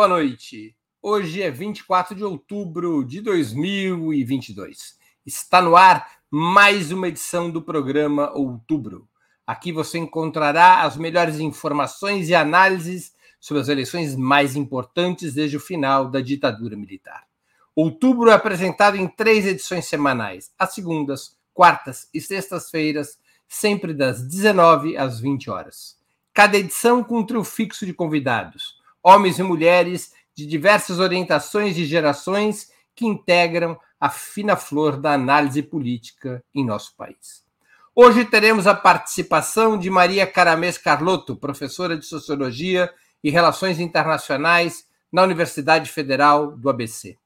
boa noite. Hoje é 24 de outubro de 2022. Está no ar mais uma edição do programa Outubro. Aqui você encontrará as melhores informações e análises sobre as eleições mais importantes desde o final da ditadura militar. Outubro é apresentado em três edições semanais, às segundas, quartas e sextas-feiras, sempre das 19 às 20 horas. Cada edição com um trio fixo de convidados, homens e mulheres de diversas orientações e gerações que integram a fina flor da análise política em nosso país. Hoje teremos a participação de Maria Caramês Carlotto, professora de Sociologia e Relações Internacionais na Universidade Federal do ABC.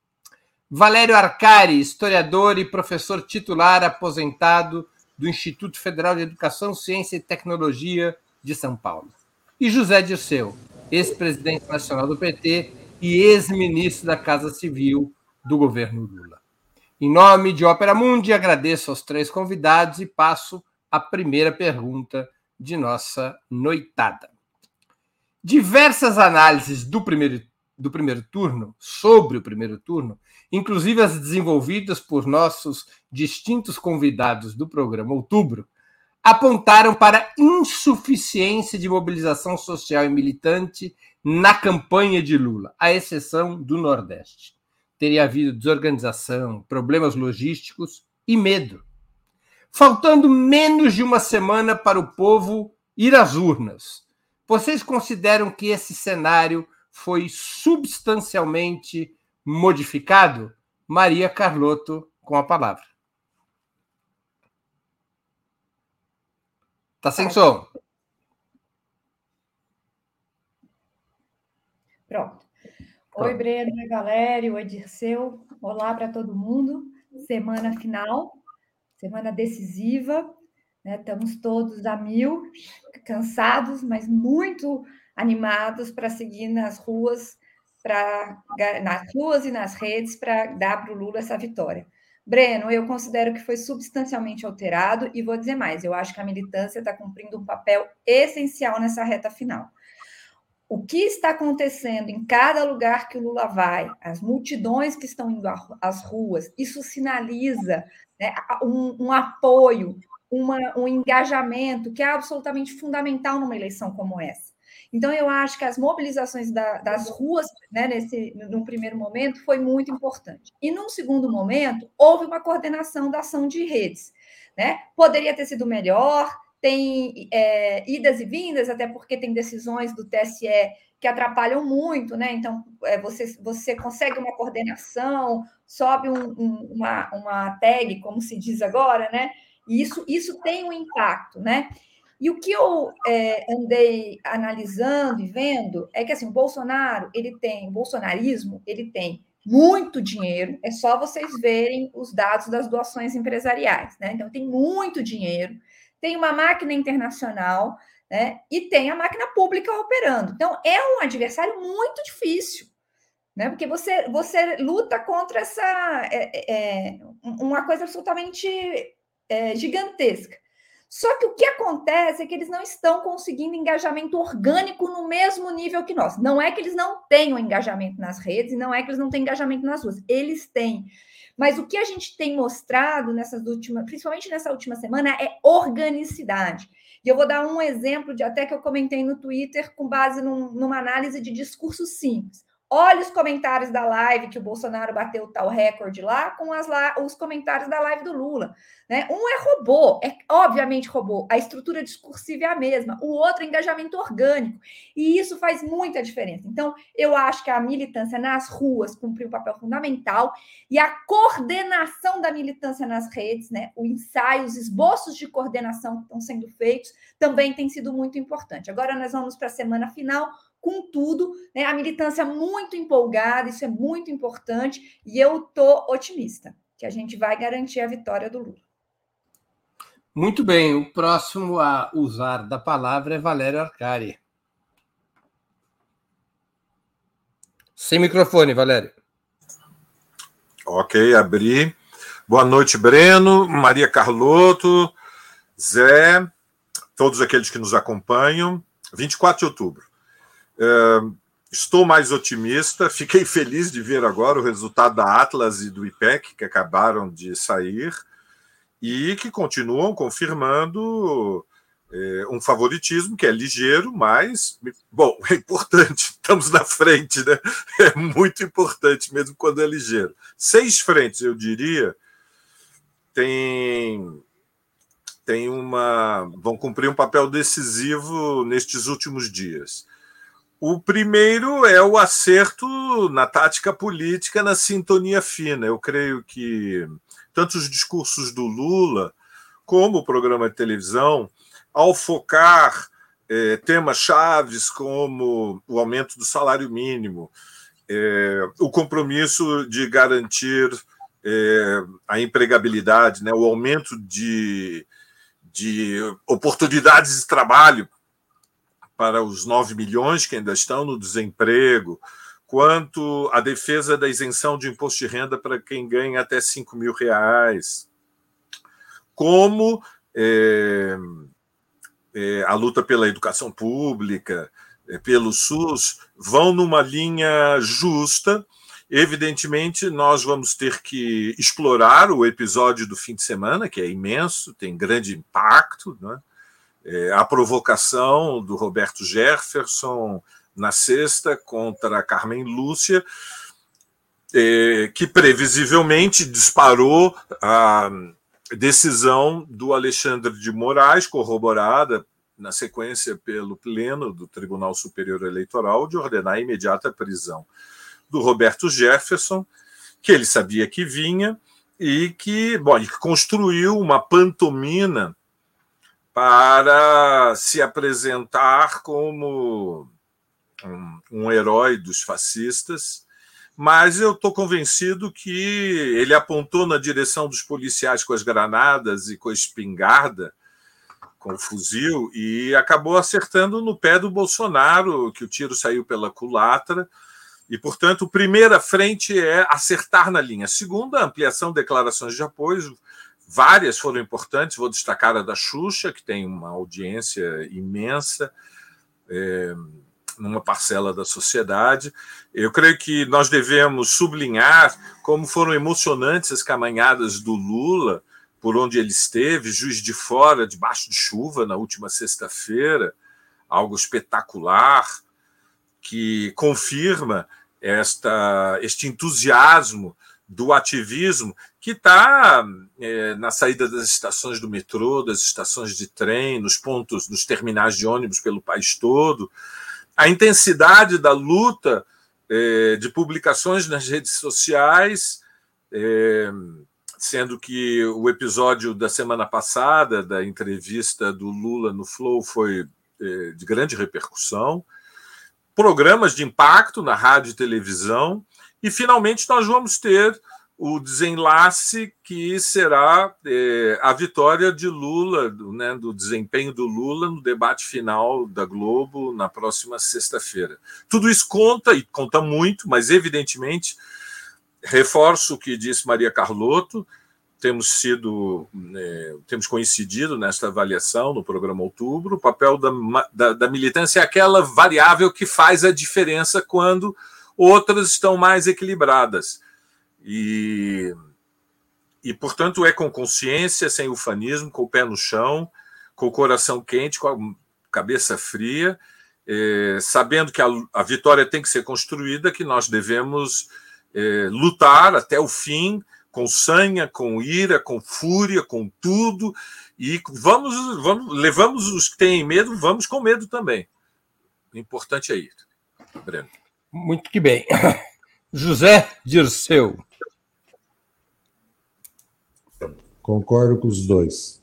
Valério Arcari, historiador e professor titular aposentado do Instituto Federal de Educação, Ciência e Tecnologia de São Paulo. E José Dirceu, ex-presidente nacional do PT e ex-ministro da Casa Civil do governo Lula. Em nome de Ópera Mundi, agradeço aos três convidados e passo a primeira pergunta de nossa noitada. Diversas análises do primeiro, do primeiro turno, sobre o primeiro turno, inclusive as desenvolvidas por nossos distintos convidados do programa Outubro, apontaram para insuficiência de mobilização social e militante na campanha de Lula, à exceção do Nordeste. Teria havido desorganização, problemas logísticos e medo. Faltando menos de uma semana para o povo ir às urnas, vocês consideram que esse cenário foi substancialmente modificado? Maria Carlotto, com a palavra. Tá sem som. Pronto. Oi, Breno, oi, Valério, oi, Dirceu. Olá para todo mundo. Semana final, semana decisiva. Né? Estamos todos a mil, cansados, mas muito animados para seguir nas ruas para nas ruas e nas redes para dar para o Lula essa vitória. Breno, eu considero que foi substancialmente alterado e vou dizer mais, eu acho que a militância está cumprindo um papel essencial nessa reta final. O que está acontecendo em cada lugar que o Lula vai, as multidões que estão indo às ruas, isso sinaliza né, um, um, apoio, uma, um engajamento que é absolutamente fundamental numa eleição como essa. Então, eu acho que as mobilizações da, das ruas, né, nesse, num primeiro momento, foi muito importante. E num segundo momento, houve uma coordenação da ação de redes. Né? Poderia ter sido melhor, tem é, idas e vindas, até porque tem decisões do TSE que atrapalham muito, né? Então, é, você, você consegue uma coordenação, sobe um, um, uma, uma tag, como se diz agora, né? E isso, isso tem um impacto, né? E o que eu é, andei analisando e vendo é que assim, o Bolsonaro, ele tem, o bolsonarismo, ele tem muito dinheiro, é só vocês verem os dados das doações empresariais, né? Então tem muito dinheiro, tem uma máquina internacional, né? E tem a máquina pública operando. Então é um adversário muito difícil, né? Porque você você luta contra essa é, é, uma coisa absolutamente é, gigantesca. Só que o que acontece é que eles não estão conseguindo engajamento orgânico no mesmo nível que nós. Não é que eles não tenham engajamento nas redes, não é que eles não têm engajamento nas ruas. Eles têm. Mas o que a gente tem mostrado nessas últimas, principalmente nessa última semana, é organicidade. E eu vou dar um exemplo de até que eu comentei no Twitter com base num, numa análise de discurso simples. Olha os comentários da live que o Bolsonaro bateu tal recorde lá com as os comentários da live do Lula. Né? Um é robô, é obviamente robô, a estrutura discursiva é a mesma, o outro é engajamento orgânico. E isso faz muita diferença. Então, eu acho que a militância nas ruas cumpriu um papel fundamental e a coordenação da militância nas redes, né? o ensaio, os esboços de coordenação que estão sendo feitos também tem sido muito importante. Agora nós vamos para a semana final Contudo, né, a militância muito empolgada, isso é muito importante, e eu estou otimista que a gente vai garantir a vitória do Lula. Muito bem, o próximo a usar da palavra é Valério Arcari. Sem microfone, Valério. Ok, abri. Boa noite, Breno, Maria Carlotto, Zé, todos aqueles que nos acompanham. 24 de outubro. Estou mais otimista. Fiquei feliz de ver agora o resultado da Atlas e do IPEC, que acabaram de sair, e que continuam confirmando é, um favoritismo que é ligeiro, mas, bom, é importante, estamos na frente, né? É muito importante, mesmo quando é ligeiro. Seis frentes, eu diria, tem tem uma vão cumprir um papel decisivo nestes últimos dias. O primeiro é o acerto na tática política, na sintonia fina. Eu creio que tanto os discursos do Lula como o programa de televisão, ao focar é, temas chaves como o aumento do salário mínimo, é, o compromisso de garantir é, a empregabilidade, né, o aumento de, de oportunidades de trabalho para os 9 milhões que ainda estão no desemprego, quanto a defesa da isenção de imposto de renda para quem ganha até 5 mil reais, como é, é, a luta pela educação pública, é, pelo SUS, vão numa linha justa Evidentemente, nós vamos ter que explorar o episódio do fim de semana, que é imenso, tem grande impacto. Né? É, a provocação do Roberto Jefferson na sexta contra Carmen Lúcia, é, que previsivelmente disparou a decisão do Alexandre de Moraes, corroborada na sequência pelo Pleno do Tribunal Superior Eleitoral, de ordenar a imediata prisão do Roberto Jefferson, que ele sabia que vinha e que, bom, ele construiu uma pantomina para se apresentar como um, um herói dos fascistas, mas eu estou convencido que ele apontou na direção dos policiais com as granadas e com a espingarda, com o fuzil, e acabou acertando no pé do Bolsonaro, que o tiro saiu pela culatra e, portanto, primeira frente é acertar na linha. Segunda, ampliação de declarações de apoio. Várias foram importantes, vou destacar a da Xuxa, que tem uma audiência imensa é, numa parcela da sociedade. Eu creio que nós devemos sublinhar como foram emocionantes as caminhadas do Lula por onde ele esteve, Juiz de Fora, debaixo de chuva, na última sexta-feira, algo espetacular que confirma esta, este entusiasmo do ativismo que está é, na saída das estações do metrô, das estações de trem, nos pontos, nos terminais de ônibus pelo país todo, a intensidade da luta é, de publicações nas redes sociais, é, sendo que o episódio da semana passada da entrevista do Lula no Flow foi é, de grande repercussão. Programas de impacto na rádio e televisão, e finalmente nós vamos ter o desenlace que será é, a vitória de Lula, do, né, do desempenho do Lula no debate final da Globo na próxima sexta-feira. Tudo isso conta, e conta muito, mas evidentemente, reforço o que disse Maria Carlotto, temos sido, é, temos coincidido nesta avaliação no programa Outubro. O papel da, da, da, militância é aquela variável que faz a diferença quando outras estão mais equilibradas. E, e portanto, é com consciência, sem ufanismo, com o pé no chão, com o coração quente, com a cabeça fria, é, sabendo que a, a, vitória tem que ser construída, que nós devemos é, lutar até o fim com sanha, com ira, com fúria, com tudo. E vamos, vamos, levamos os que têm medo, vamos com medo também. O importante é isso, Breno. Muito que bem. José Dirceu. Concordo com os dois.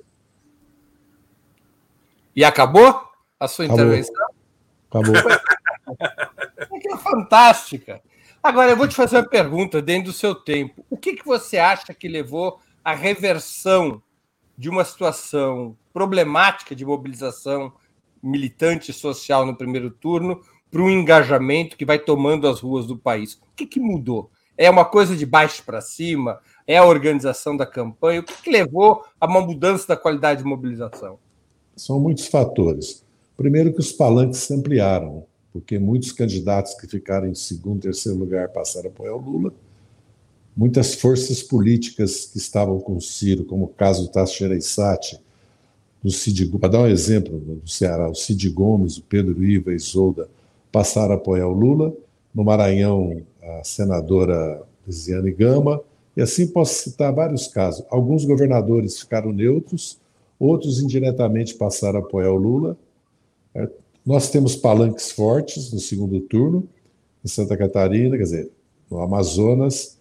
E acabou a sua acabou. intervenção? Acabou. que fantástica. Agora, eu vou te fazer uma pergunta dentro do seu tempo. O que, que você acha que levou à reversão de uma situação problemática de mobilização militante social no primeiro turno para um engajamento que vai tomando as ruas do país? O que, que mudou? É uma coisa de baixo para cima? É a organização da campanha? O que, que levou a uma mudança da qualidade de mobilização? São muitos fatores. Primeiro que os palanques se ampliaram. porque muitos candidatos que ficaram em segundo, terceiro lugar passaram a apoiar o Lula. Muitas forças políticas que estavam com o Ciro, como o caso do Tasso Gereissati, do Cid, para dar um exemplo, do Ceará, o Cid Gomes, o Pedro Iva e Isolda passaram a apoiar o Lula. No Maranhão, a senadora Lisiane Gama, e assim posso citar vários casos. Alguns governadores ficaram neutros, outros indiretamente passaram a apoiar o Lula. É, nós temos palanques fortes no segundo turno, em Santa Catarina, quer dizer, no Amazonas,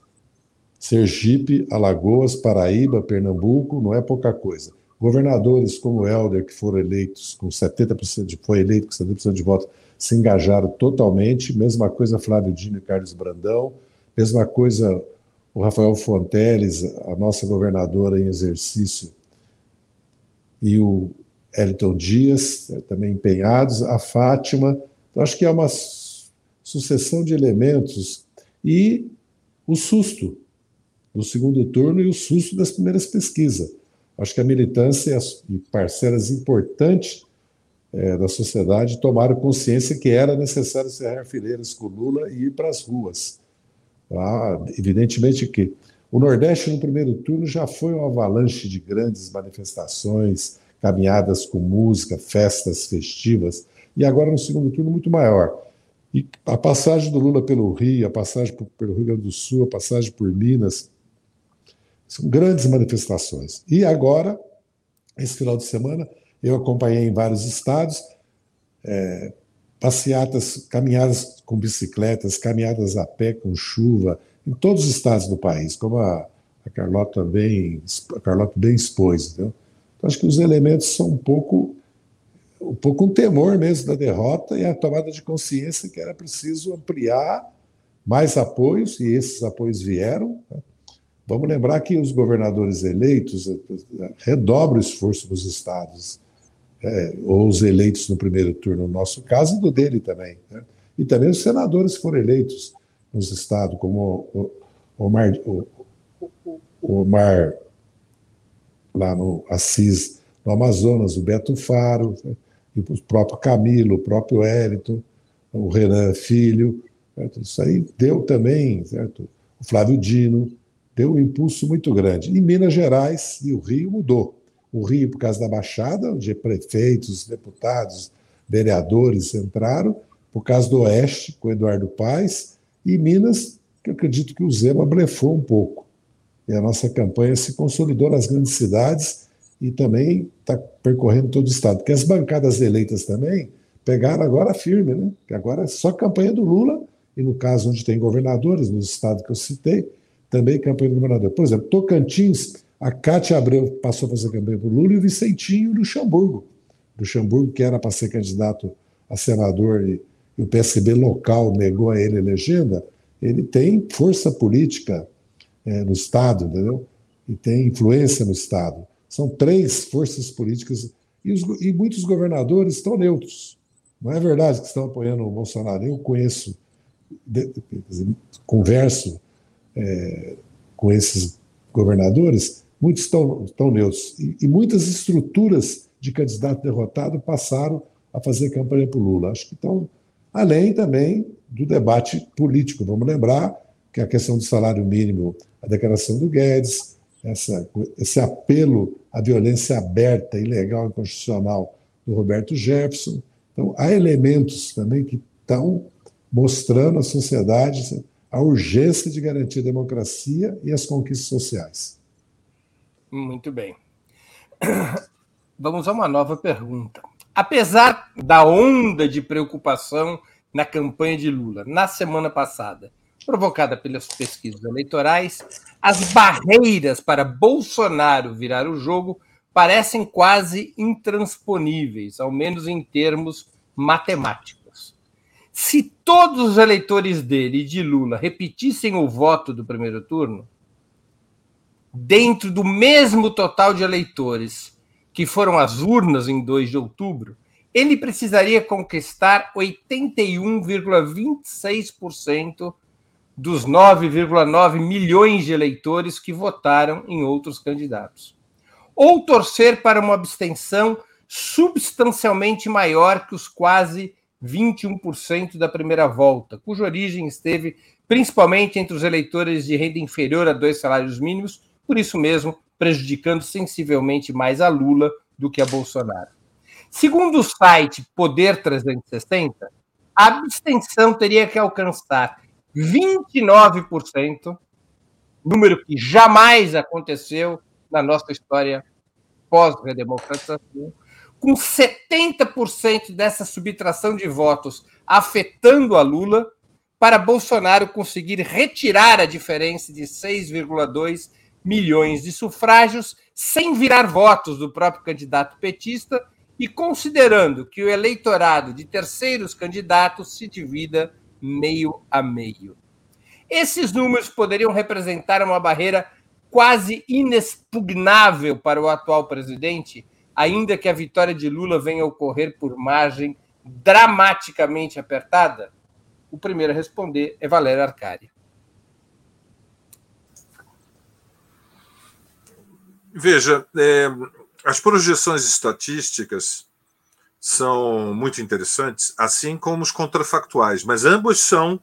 Sergipe, Alagoas, Paraíba, Pernambuco, não é pouca coisa. Governadores como Helder, que foram eleitos com 70% de, foi eleito com 70% de votos, se engajaram totalmente. Mesma coisa Flávio Dino e Carlos Brandão. Mesma coisa o Rafael Fonteles, a nossa governadora em exercício, e o Elton Dias, eh, também empenhados, a Fátima. Então, acho que é uma sucessão de elementos. E o susto do segundo turno e o susto das primeiras pesquisas. Acho que a militância e parcelas importantes é, da sociedade tomaram consciência que era necessário cerrar fileiras com Lula e ir para as ruas. Ah, evidentemente que o Nordeste, no primeiro turno, já foi uma avalanche de grandes manifestações, caminhadas com música, festas festivas, e agora no segundo turno muito maior. E a passagem do Lula pelo Rio, a passagem pelo Rio Grande do Sul, a passagem por Minas, são grandes manifestações. E agora, esse final de semana, eu acompanhei em vários estados, é, passeatas, caminhadas com bicicletas, caminhadas a pé com chuva, em todos os estados do país, como a, a Carlota bem, a Carlota bem expôs. Então, acho que os elementos são um pouco, um pouco um temor mesmo da derrota e a tomada de consciência que era preciso ampliar mais apoios, e esses apoios vieram. Né? Vamos lembrar que os governadores eleitos eh, eh, redobram o esforço dos estados é, ou os eleitos no primeiro turno, no nosso caso, e do dele também. Né? E também os senadores foram eleitos nos estados, como o Omar, o, o Omar lá no Assis, no Amazonas, o Beto Faro, né? e o próprio Camilo, o próprio Wellington, o Renan Filho. Certo? Isso aí deu também, certo? o Flávio Dino, deu um impulso muito grande. Em Minas Gerais e o Rio mudou o Rio por causa da Baixada, onde prefeitos, deputados, vereadores entraram, por causa do Oeste, com Eduardo Paes, e Minas, que eu acredito que o Zema blefou um pouco. E a nossa campanha se consolidou nas grandes cidades e também está percorrendo todo o Estado. Porque as bancadas eleitas também pegaram agora firme, né? Que agora é só campanha do Lula, e no caso onde tem governadores, nos estados que eu citei, também campanha do governador. Por exemplo, Tocantins a Cátia Abreu passou a fazer campanha para o Lula e o Vicentinho Luxemburgo. Luxemburgo, que era para ser candidato a senador e, e o PSB local negou a ele a legenda, ele tem força política é, no Estado, entendeu? E tem influência no Estado. São três forças políticas e, os, e muitos governadores estão neutros. Não é verdade que estão apoiando o Bolsonaro. Eu conheço, de, converso é, com esses governadores muitos estão, estão neutros. E, e muitas estruturas de candidato derrotado passaram a fazer campanha para o Lula. Acho que estão além também do debate político. Vamos lembrar que a questão do salário mínimo, a declaração do Guedes, essa, esse apelo à violência aberta, ilegal e inconstitucional do Roberto Jefferson. Então, há elementos também que estão mostrando à sociedade a urgência de garantir a democracia e as conquistas sociais. Muito bem. Vamos a uma nova pergunta. Apesar da onda de preocupação na campanha de Lula na semana passada, provocada pelas pesquisas eleitorais, as barreiras para Bolsonaro virar o jogo parecem quase intransponíveis, ao menos em termos matemáticos. Se todos os eleitores dele e de Lula repetissem o voto do primeiro turno, dentro do mesmo total de eleitores que foram às urnas em 2 de outubro, ele precisaria conquistar 81,26% dos 9,9 milhões de eleitores que votaram em outros candidatos. Ou torcer para uma abstenção substancialmente maior que os quase 21% da primeira volta, cuja origem esteve principalmente entre os eleitores de renda inferior a dois salários mínimos, por isso mesmo prejudicando sensivelmente mais a Lula do que a Bolsonaro. Segundo o site Poder 360, a abstenção teria que alcançar 29%, número que jamais aconteceu na nossa história pós-redemocratização, com 70% dessa subtração de votos afetando a Lula, para Bolsonaro conseguir retirar a diferença de 6,2 milhões de sufrágios sem virar votos do próprio candidato petista e considerando que o eleitorado de terceiros candidatos se divida meio a meio. Esses números poderiam representar uma barreira quase inexpugnável para o atual presidente, ainda que a vitória de Lula venha a ocorrer por margem dramaticamente apertada? O primeiro a responder é Valério Arcari. Veja, é, as projeções estatísticas são muito interessantes, assim como os contrafactuais, mas ambas são,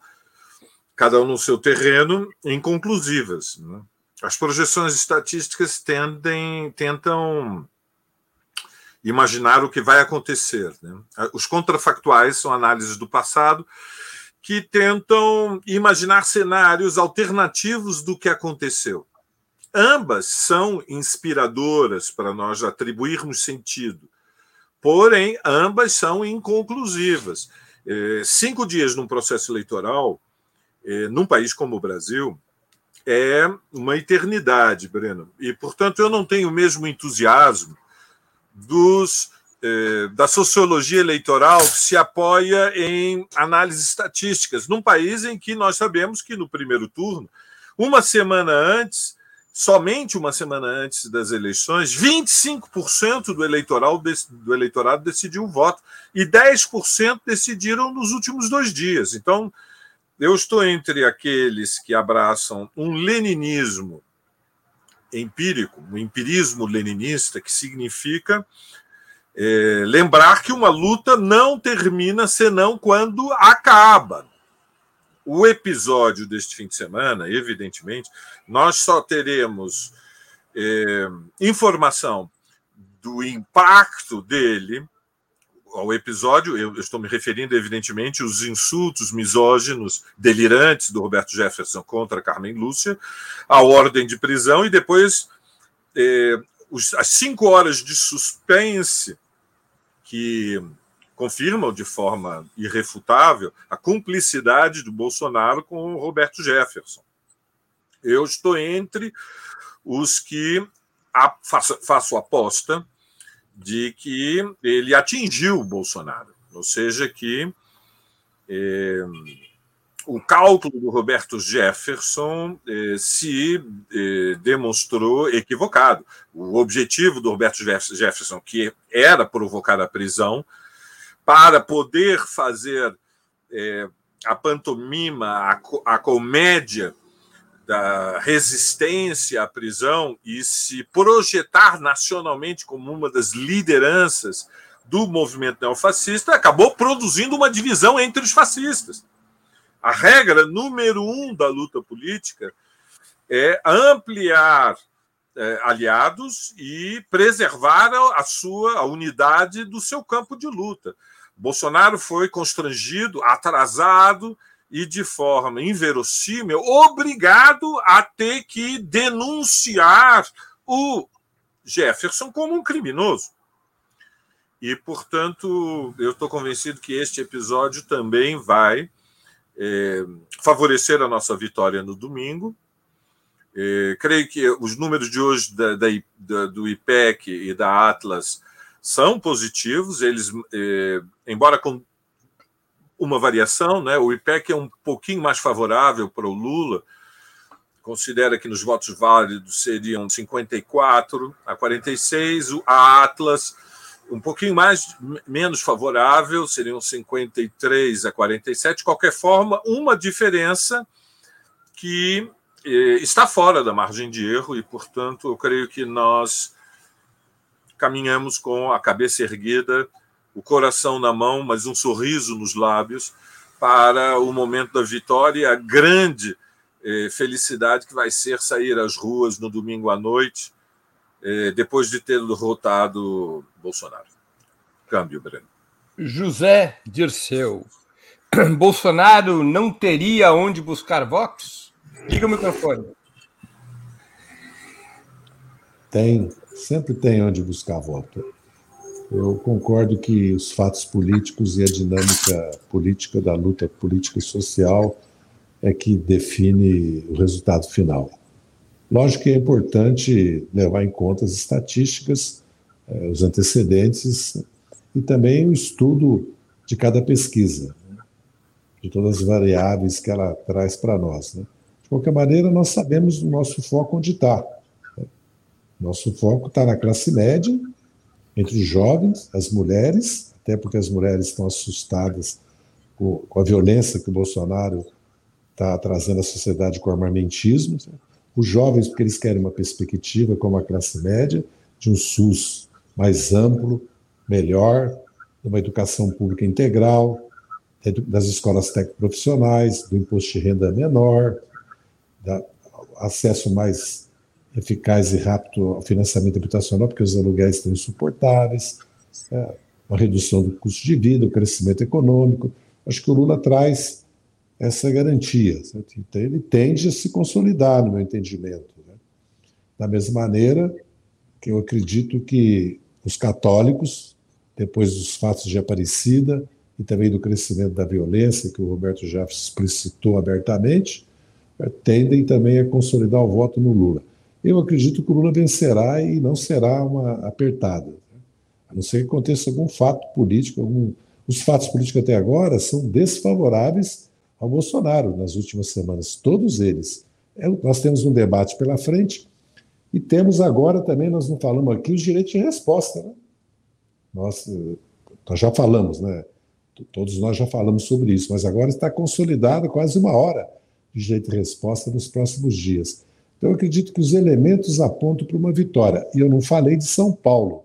cada um no seu terreno, inconclusivas. Né? As projeções estatísticas tendem, tentam imaginar o que vai acontecer. Né? Os contrafactuais são análises do passado que tentam imaginar cenários alternativos do que aconteceu. Ambas são inspiradoras para nós atribuirmos sentido, porém, ambas são inconclusivas. É, cinco dias num processo eleitoral, é, num país como o Brasil, é uma eternidade, Breno. E, portanto, eu não tenho o mesmo entusiasmo dos é, da sociologia eleitoral que se apoia em análises estatísticas, num país em que nós sabemos que no primeiro turno, uma semana antes, somente uma semana antes das eleições, 25% do, eleitoral, do eleitorado decidiu o voto e 10% decidiram nos últimos dois dias. Então, eu estou entre aqueles que abraçam um leninismo empírico, um empirismo leninista, que significa é, lembrar que uma luta não termina senão quando acaba o episódio deste fim de semana, evidentemente, nós só teremos é, informação do impacto dele ao episódio, eu estou me referindo, evidentemente, aos insultos misóginos, delirantes do Roberto Jefferson contra Carmen Lúcia, a ordem de prisão e depois é, os, as cinco horas de suspense que confirmam de forma irrefutável a cumplicidade do Bolsonaro com o Roberto Jefferson. Eu estou entre os que faço, aposta de que ele atingiu o Bolsonaro, ou seja, que eh, o cálculo do Roberto Jefferson eh, se eh, demonstrou equivocado. O objetivo do Roberto Jefferson, que era provocar a prisão, para poder fazer é, a pantomima, a, a comédia da resistência à prisão e se projetar nacionalmente como uma das lideranças do movimento neofascista, acabou produzindo uma divisão entre os fascistas. A regra número um da luta política é ampliar é, aliados e preservar a sua a unidade do seu campo de luta. Bolsonaro foi constrangido, atrasado e de forma inverossímil obrigado a ter que denunciar o Jefferson como um criminoso. E, portanto, eu estou convencido que este episódio também vai é, favorecer a nossa vitória no domingo. É, creio que os números de hoje da, da, do IPEC e da Atlas são positivos, eles, eh, embora com uma variação, né, o IPEC é um pouquinho mais favorável para o Lula, considera que nos votos válidos seriam 54 a 46, a Atlas um pouquinho mais menos favorável, seriam 53 a 47. De qualquer forma, uma diferença que eh, está fora da margem de erro e, portanto, eu creio que nós caminhamos com a cabeça erguida, o coração na mão, mas um sorriso nos lábios para o momento da vitória e a grande eh, felicidade que vai ser sair às ruas no domingo à noite, eh, depois de ter derrotado Bolsonaro. Câmbio, Breno. José Dirceu. Bolsonaro não teria onde buscar votos? Diga o microfone. Tem, sempre tem onde buscar voto. Eu concordo que os fatos políticos e a dinâmica política da luta política e social é que define o resultado final. Lógico que é importante levar em conta as estatísticas, eh, os antecedentes e também o estudo de cada pesquisa, né? de todas as variáveis que ela traz para nós. Né? De qualquer maneira, nós sabemos o nosso foco onde está. Né? Nosso foco está na classe média entre os jovens, as mulheres, até porque as mulheres estão assustadas com, com a violência que o Bolsonaro está trazendo à sociedade com o armamentismo, os jovens, porque eles querem uma perspectiva como a classe média, de um SUS mais amplo, melhor, uma educação pública integral, das escolas técnico-profissionais, do imposto de renda menor, da, acesso mais eficaz e rápido ao financiamento habitacional, porque os aluguéis estão insuportáveis, é, uma redução do custo de vida, o crescimento econômico. Acho que o Lula traz essa garantia. Certo? Então, ele tende a se consolidar, no meu entendimento. Né? Da mesma maneira que eu acredito que os católicos, depois dos fatos de Aparecida e também do crescimento da violência, que o Roberto já explicitou abertamente, tendem também a consolidar o voto no Lula. Eu acredito que o Lula vencerá e não será uma apertada. A não ser que aconteça algum fato político, algum... os fatos políticos até agora são desfavoráveis ao Bolsonaro nas últimas semanas, todos eles. É, nós temos um debate pela frente e temos agora também, nós não falamos aqui, os direitos de resposta. Né? Nós, nós já falamos, né? Todos nós já falamos sobre isso, mas agora está consolidado quase uma hora de direito de resposta nos próximos dias. Então, eu acredito que os elementos apontam para uma vitória. E eu não falei de São Paulo,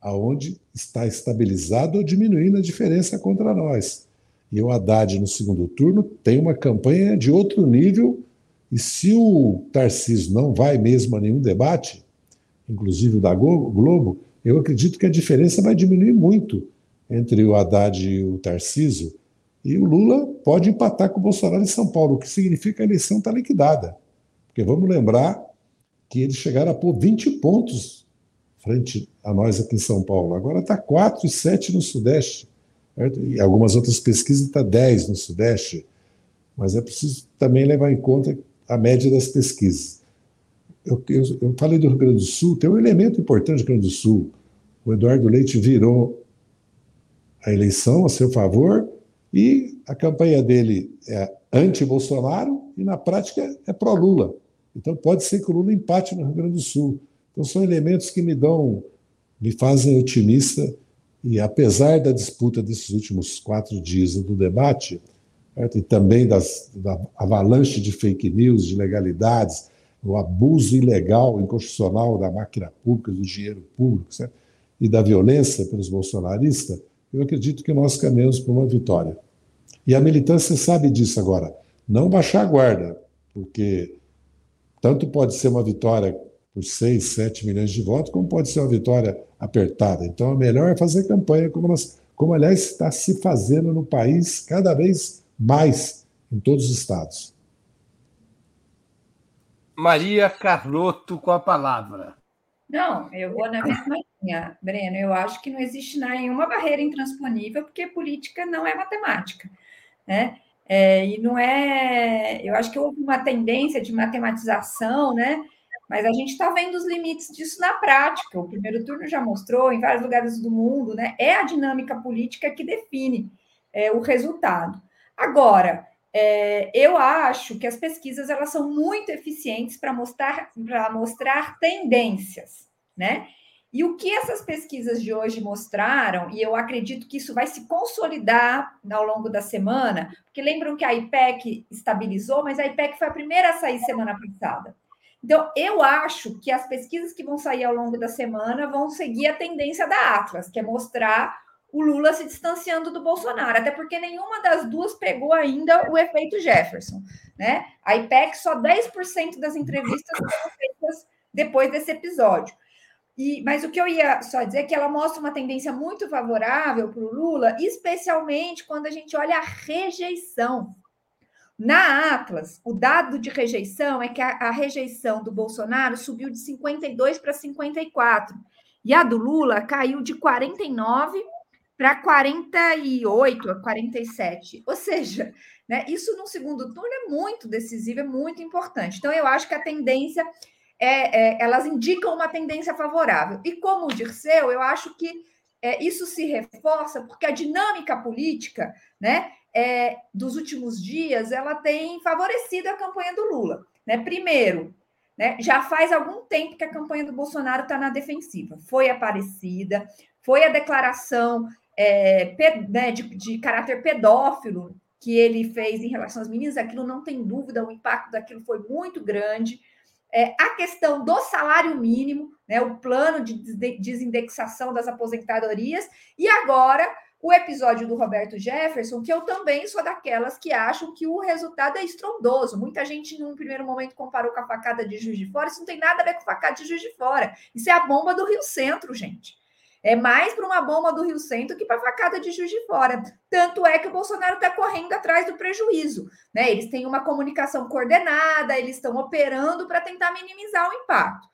aonde está estabilizado ou diminuindo a diferença contra nós. E o Haddad, no segundo turno, tem uma campanha de outro nível. E se o Tarcísio não vai mesmo a nenhum debate, inclusive o da Globo, eu acredito que a diferença vai diminuir muito entre o Haddad e o Tarcísio. E o Lula pode empatar com o Bolsonaro em São Paulo, o que significa que a eleição está liquidada. Porque vamos lembrar que eles chegaram a pôr 20 pontos frente a nós aqui em São Paulo. Agora está 4 e 7 no Sudeste. Certo? E algumas outras pesquisas está 10 no Sudeste. Mas é preciso também levar em conta a média das pesquisas. Eu, eu, eu falei do Rio Grande do Sul, tem um elemento importante do Rio Grande do Sul. O Eduardo Leite virou a eleição a seu favor e a campanha dele é anti-Bolsonaro e, na prática, é pró-Lula. Então pode ser que o Lula empate no Rio Grande do Sul. Então são elementos que me dão, me fazem otimista e apesar da disputa desses últimos quatro dias do debate certo? e também das, da avalanche de fake news, de legalidades, o abuso ilegal, inconstitucional da máquina pública, do dinheiro público certo? e da violência pelos bolsonaristas, eu acredito que nós caminhamos para uma vitória. E a militância sabe disso agora. Não baixar a guarda, porque tanto pode ser uma vitória por 6, 7 milhões de votos, como pode ser uma vitória apertada. Então, é melhor fazer campanha, como, nós, como aliás está se fazendo no país cada vez mais em todos os estados. Maria Carlotto com a palavra. Não, eu vou na mesma linha, Breno. Eu acho que não existe nenhuma barreira intransponível, porque política não é matemática. Né? É, e não é. Eu acho que houve uma tendência de matematização, né? Mas a gente está vendo os limites disso na prática. O primeiro turno já mostrou em vários lugares do mundo, né? É a dinâmica política que define é, o resultado. Agora, é, eu acho que as pesquisas elas são muito eficientes para mostrar, mostrar tendências, né? E o que essas pesquisas de hoje mostraram, e eu acredito que isso vai se consolidar ao longo da semana, porque lembram que a IPEC estabilizou, mas a IPEC foi a primeira a sair semana passada. Então, eu acho que as pesquisas que vão sair ao longo da semana vão seguir a tendência da Atlas, que é mostrar o Lula se distanciando do Bolsonaro, até porque nenhuma das duas pegou ainda o efeito Jefferson, né? A IPEC só 10% das entrevistas foram feitas depois desse episódio. E, mas o que eu ia só dizer é que ela mostra uma tendência muito favorável para o Lula, especialmente quando a gente olha a rejeição. Na Atlas, o dado de rejeição é que a, a rejeição do Bolsonaro subiu de 52 para 54, e a do Lula caiu de 49 para 48 a 47. Ou seja, né, isso no segundo turno é muito decisivo, é muito importante. Então, eu acho que a tendência é, é elas indicam uma tendência favorável. E como o Dirceu, eu acho que é, isso se reforça porque a dinâmica política né, é, dos últimos dias ela tem favorecido a campanha do Lula. Né? Primeiro, né, já faz algum tempo que a campanha do Bolsonaro está na defensiva. Foi Aparecida, foi a declaração é, né, de, de caráter pedófilo que ele fez em relação às meninas, aquilo não tem dúvida, o impacto daquilo foi muito grande. É, a questão do salário mínimo, né, o plano de desindexação das aposentadorias, e agora o episódio do Roberto Jefferson, que eu também sou daquelas que acham que o resultado é estrondoso. Muita gente, num primeiro momento, comparou com a facada de Juiz de Fora. Isso não tem nada a ver com facada de Juiz de Fora. Isso é a bomba do Rio Centro, gente. É mais para uma bomba do Rio Centro que para facada de Juiz de Fora. Tanto é que o Bolsonaro está correndo atrás do prejuízo. Né? Eles têm uma comunicação coordenada, eles estão operando para tentar minimizar o impacto.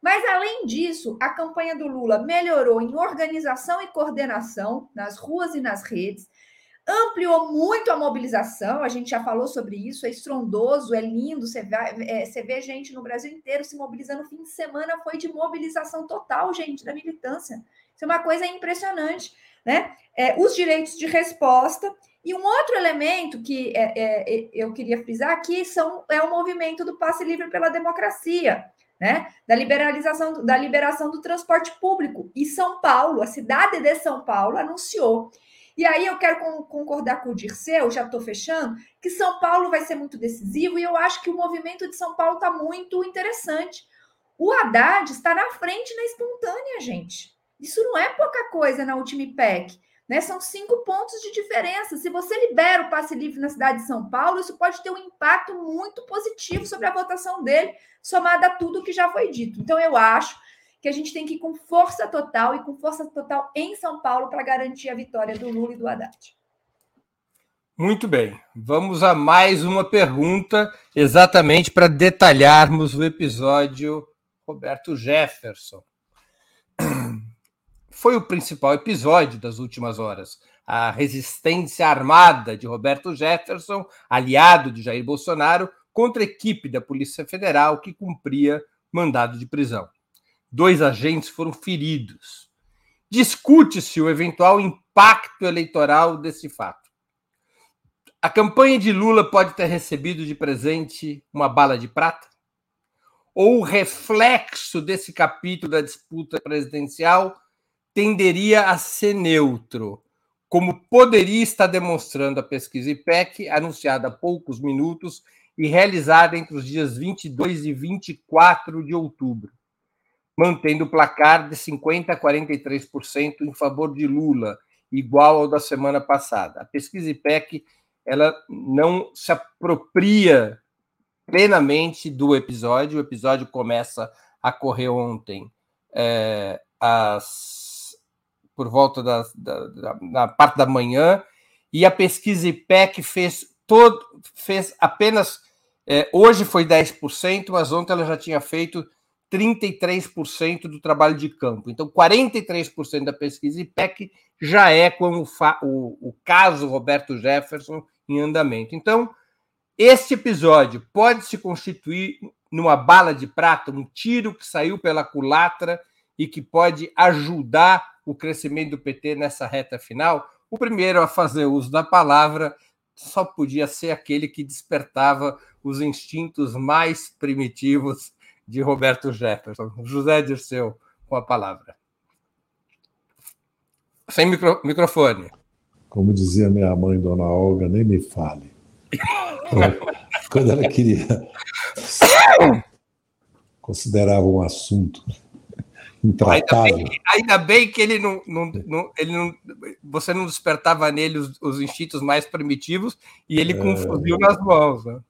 Mas, além disso, a campanha do Lula melhorou em organização e coordenação nas ruas e nas redes, ampliou muito a mobilização, a gente já falou sobre isso, é estrondoso, é lindo, você vê, é, você vê gente no Brasil inteiro se mobilizando, fim de semana foi de mobilização total, gente, da militância. Isso é uma coisa impressionante, né? É, os direitos de resposta. E um outro elemento que é, é, é, eu queria frisar aqui são, é o movimento do passe livre pela democracia, né? Da liberalização, da liberação do transporte público. E São Paulo, a cidade de São Paulo, anunciou. E aí eu quero concordar com o Dirceu, já estou fechando, que São Paulo vai ser muito decisivo e eu acho que o movimento de São Paulo está muito interessante. O Haddad está na frente na espontânea, gente. Isso não é pouca coisa na última IPEC. Né? São cinco pontos de diferença. Se você libera o passe livre na cidade de São Paulo, isso pode ter um impacto muito positivo sobre a votação dele, somada a tudo que já foi dito. Então, eu acho que a gente tem que ir com força total e com força total em São Paulo para garantir a vitória do Lula e do Haddad. Muito bem, vamos a mais uma pergunta, exatamente para detalharmos o episódio Roberto Jefferson foi o principal episódio das últimas horas. A resistência armada de Roberto Jefferson, aliado de Jair Bolsonaro, contra a equipe da Polícia Federal que cumpria mandado de prisão. Dois agentes foram feridos. Discute-se o eventual impacto eleitoral desse fato. A campanha de Lula pode ter recebido de presente uma bala de prata? Ou o reflexo desse capítulo da disputa presidencial tenderia a ser neutro, como poderia estar demonstrando a pesquisa IPEC, anunciada há poucos minutos e realizada entre os dias 22 e 24 de outubro, mantendo o placar de 50% a 43% em favor de Lula, igual ao da semana passada. A pesquisa IPEC ela não se apropria plenamente do episódio. O episódio começa a correr ontem é, às por volta da, da, da, da parte da manhã, e a pesquisa IPEC fez todo, fez apenas é, hoje foi 10%, mas ontem ela já tinha feito 33% do trabalho de campo. Então, 43% da pesquisa IPEC já é com o, o, o caso Roberto Jefferson em andamento. Então, este episódio pode se constituir numa bala de prata, um tiro que saiu pela culatra e que pode ajudar o crescimento do PT nessa reta final, o primeiro a fazer uso da palavra só podia ser aquele que despertava os instintos mais primitivos de Roberto Jefferson. José Dirceu, com a palavra. Sem micro, microfone. Como dizia minha mãe, Dona Olga, nem me fale. Quando ela queria considerava um assunto intratável. Ainda bem, ainda bem que ele não, não, não, ele não. Você não despertava nele os, os instintos mais primitivos e ele é... com um fuzil nas mãos. Né?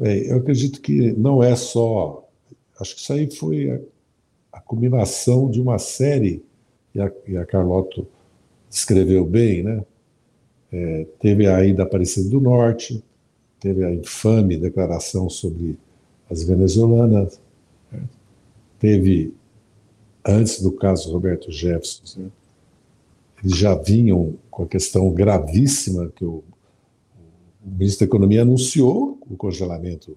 É, eu acredito que não é só. Acho que isso aí foi a, a combinação de uma série, e a, e a Carlotto escreveu bem, né? É, teve a ida Aparecida do Norte, teve a infame declaração sobre as venezuelanas? Teve, antes do caso Roberto Jefferson, né? eles já vinham com a questão gravíssima que o, o ministro da Economia anunciou o congelamento,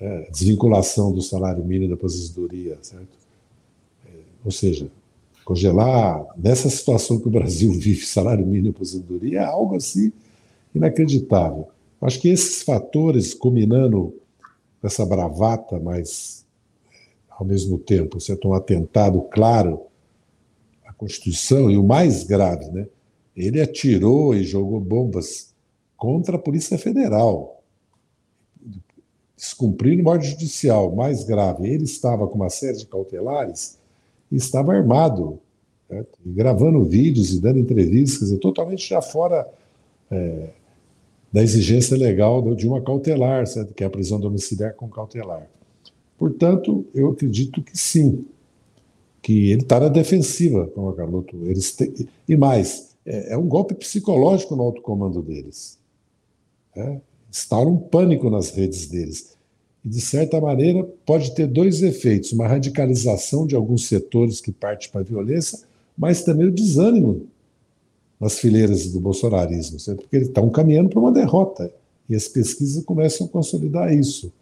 é, desvinculação do salário mínimo da aposentadoria, certo? É, ou seja, congelar, nessa situação que o Brasil vive, salário mínimo e aposentadoria, é algo assim inacreditável. Acho que esses fatores, combinando com essa bravata, mas ao mesmo tempo, certo? um atentado claro à Constituição, e o mais grave, né? ele atirou e jogou bombas contra a Polícia Federal, descumprindo ordem judicial, mais grave. Ele estava com uma série de cautelares e estava armado, certo? Gravando vídeos e dando entrevistas, dizer, totalmente já fora é, da exigência legal de uma cautelar, certo? que é a prisão domiciliar com cautelar. Portanto, eu acredito que sim, que ele está na defensiva com a Carlotto. Eles e mais, é, é, um golpe psicológico no alto comando deles. É, um pânico nas redes deles. E, de certa maneira, pode ter dois efeitos: uma radicalização de alguns setores que partem para a violência, mas também o desânimo nas fileiras do bolsonarismo, certo? porque eles estão caminhando para uma derrota. E as pesquisas começam a consolidar isso.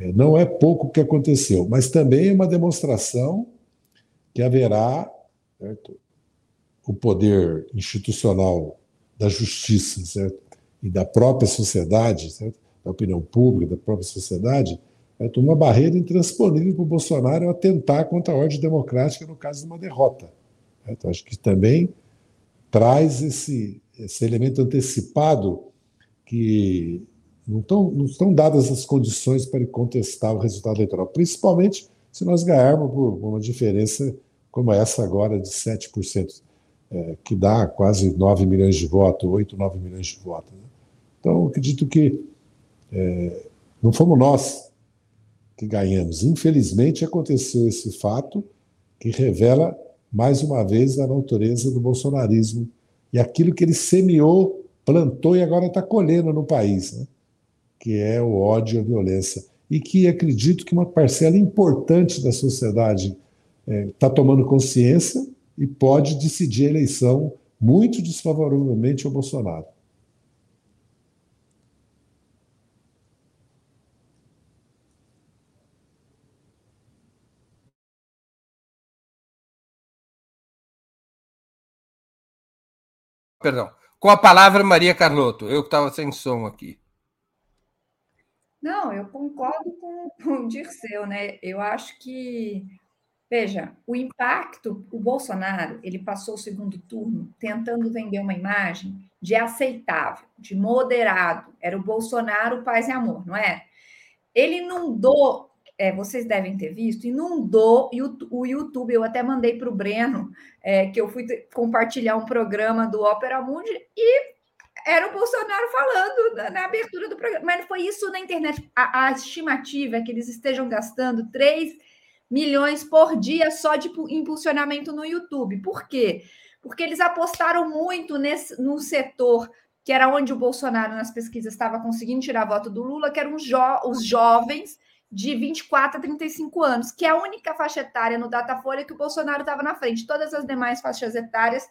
É, não é pouco o que aconteceu, mas também é uma demonstração que haverá certo? o poder institucional da justiça certo? e da própria sociedade certo? da opinião pública, da própria sociedade, é uma barreira intransponível para o Bolsonaro atentar contra a ordem democrática no caso de uma derrota. Então, acho que também traz esse, esse elemento antecipado que não estão, não estão dadas as condições para contestar o resultado eleitoral, principalmente se nós ganharmos por uma diferença como essa agora de 7%, é, que dá quase 9 milhões de votos, 8, 9 milhões de votos. Né? Então, acredito que é, não fomos nós que ganhamos. Infelizmente, aconteceu esse fato que revela, mais uma vez, a natureza do bolsonarismo e aquilo que ele semeou, plantou e agora está colhendo no país, né? Que é o ódio e a violência. E que acredito que uma parcela importante da sociedade está é, tá tomando consciência e pode decidir a eleição muito desfavoravelmente ao Bolsonaro. Perdão. Com a palavra, Maria Carlotto. Eu que estava sem som aqui. Não, eu concordo com, com o Dirceu, né? Eu acho que, veja, o impacto, o Bolsonaro, ele passou o segundo turno tentando vender uma imagem de aceitável, de moderado. Era o Bolsonaro paz e amor, não é? Ele inundou é, vocês devem ter visto, inundou o YouTube. Eu até mandei para o Breno, é, que eu fui compartilhar um programa do Opera Mundi e era o Bolsonaro falando na, na abertura do programa. Mas foi isso na internet. A, a, estimativa é que eles estejam gastando 3 milhões por dia só de impulsionamento no YouTube. Por quê? Porque eles apostaram muito nesse, no setor que era onde o Bolsonaro, nas pesquisas, estava conseguindo tirar voto do Lula, que eram jo os jovens de 24 a 35 anos, que é a única faixa etária no Datafolha que o Bolsonaro estava na frente. Todas as demais faixas etárias,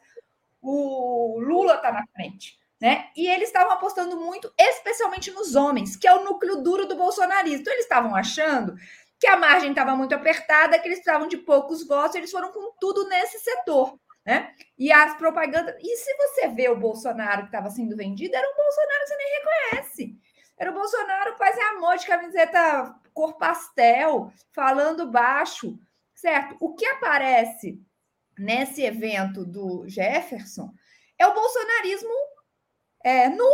o Lula está na frente. Né? E eles estavam apostando muito, especialmente nos homens, que é o núcleo duro do bolsonarismo. Então, eles estavam achando que a margem estava muito apertada, que eles precisavam de poucos votos, eles foram com tudo nesse setor. Né? E as propagandas. E se você vê o Bolsonaro que estava sendo vendido, era um Bolsonaro que você nem reconhece. Era o Bolsonaro quase amor de camiseta cor pastel, falando baixo, certo? O que aparece nesse evento do Jefferson é o bolsonarismo é, nu,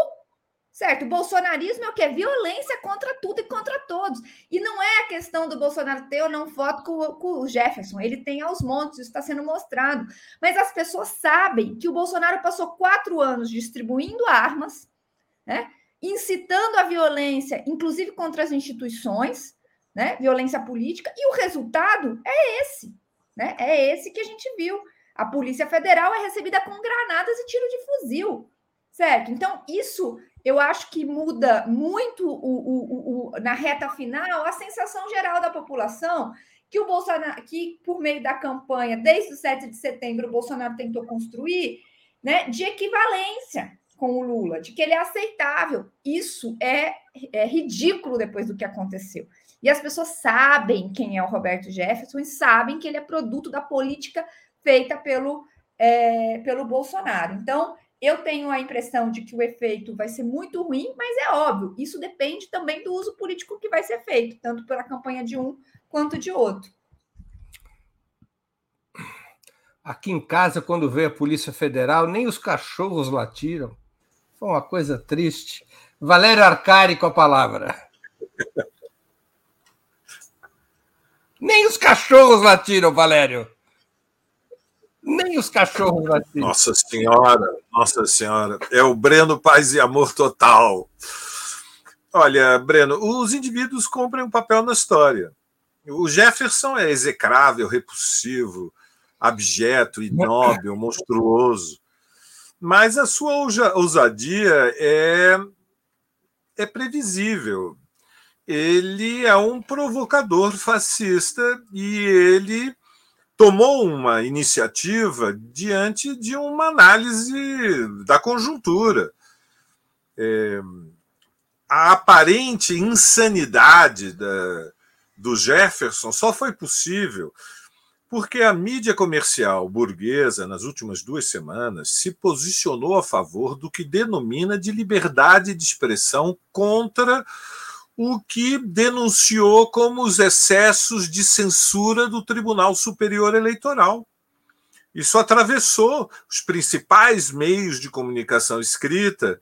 Certo? Bolsonarismo é o que? Violência contra tudo e contra todos. E não é a questão do Bolsonaro ter ou não foto com, com o Jefferson. Ele tem aos montes, isso está sendo mostrado. Mas as pessoas sabem que o Bolsonaro passou quatro anos distribuindo armas, né? incitando a violência, inclusive contra as instituições, né? violência política, e o resultado é esse. Né? É esse que a gente viu. A Polícia Federal é recebida com granadas e tiro de fuzil. Certo? Então, isso eu acho que muda muito o, o, o, na reta final a sensação geral da população que o Bolsonaro, que por meio da campanha, desde o 7 de setembro, o Bolsonaro tentou construir, né, de equivalência com o Lula, de que ele é aceitável. Isso é, é ridículo depois do que aconteceu. E as pessoas sabem quem é o Roberto Jefferson e sabem que ele é produto da política feita pelo, é, pelo Bolsonaro. Então, eu tenho a impressão de que o efeito vai ser muito ruim, mas é óbvio, isso depende também do uso político que vai ser feito, tanto pela campanha de um quanto de outro. Aqui em casa, quando veio a Polícia Federal, nem os cachorros latiram. Foi uma coisa triste. Valério Arcari com a palavra. Nem os cachorros latiram, Valério. Nem os cachorros latiram. Nossa Senhora, Nossa Senhora. É o Breno Paz e Amor Total. Olha, Breno, os indivíduos cumprem um papel na história. O Jefferson é execrável, repulsivo, abjeto, inóbil, monstruoso mas a sua ousadia é, é previsível. Ele é um provocador fascista e ele tomou uma iniciativa diante de uma análise da conjuntura. É, a aparente insanidade da, do Jefferson só foi possível porque a mídia comercial burguesa, nas últimas duas semanas, se posicionou a favor do que denomina de liberdade de expressão contra o que denunciou como os excessos de censura do Tribunal Superior Eleitoral. Isso atravessou os principais meios de comunicação escrita,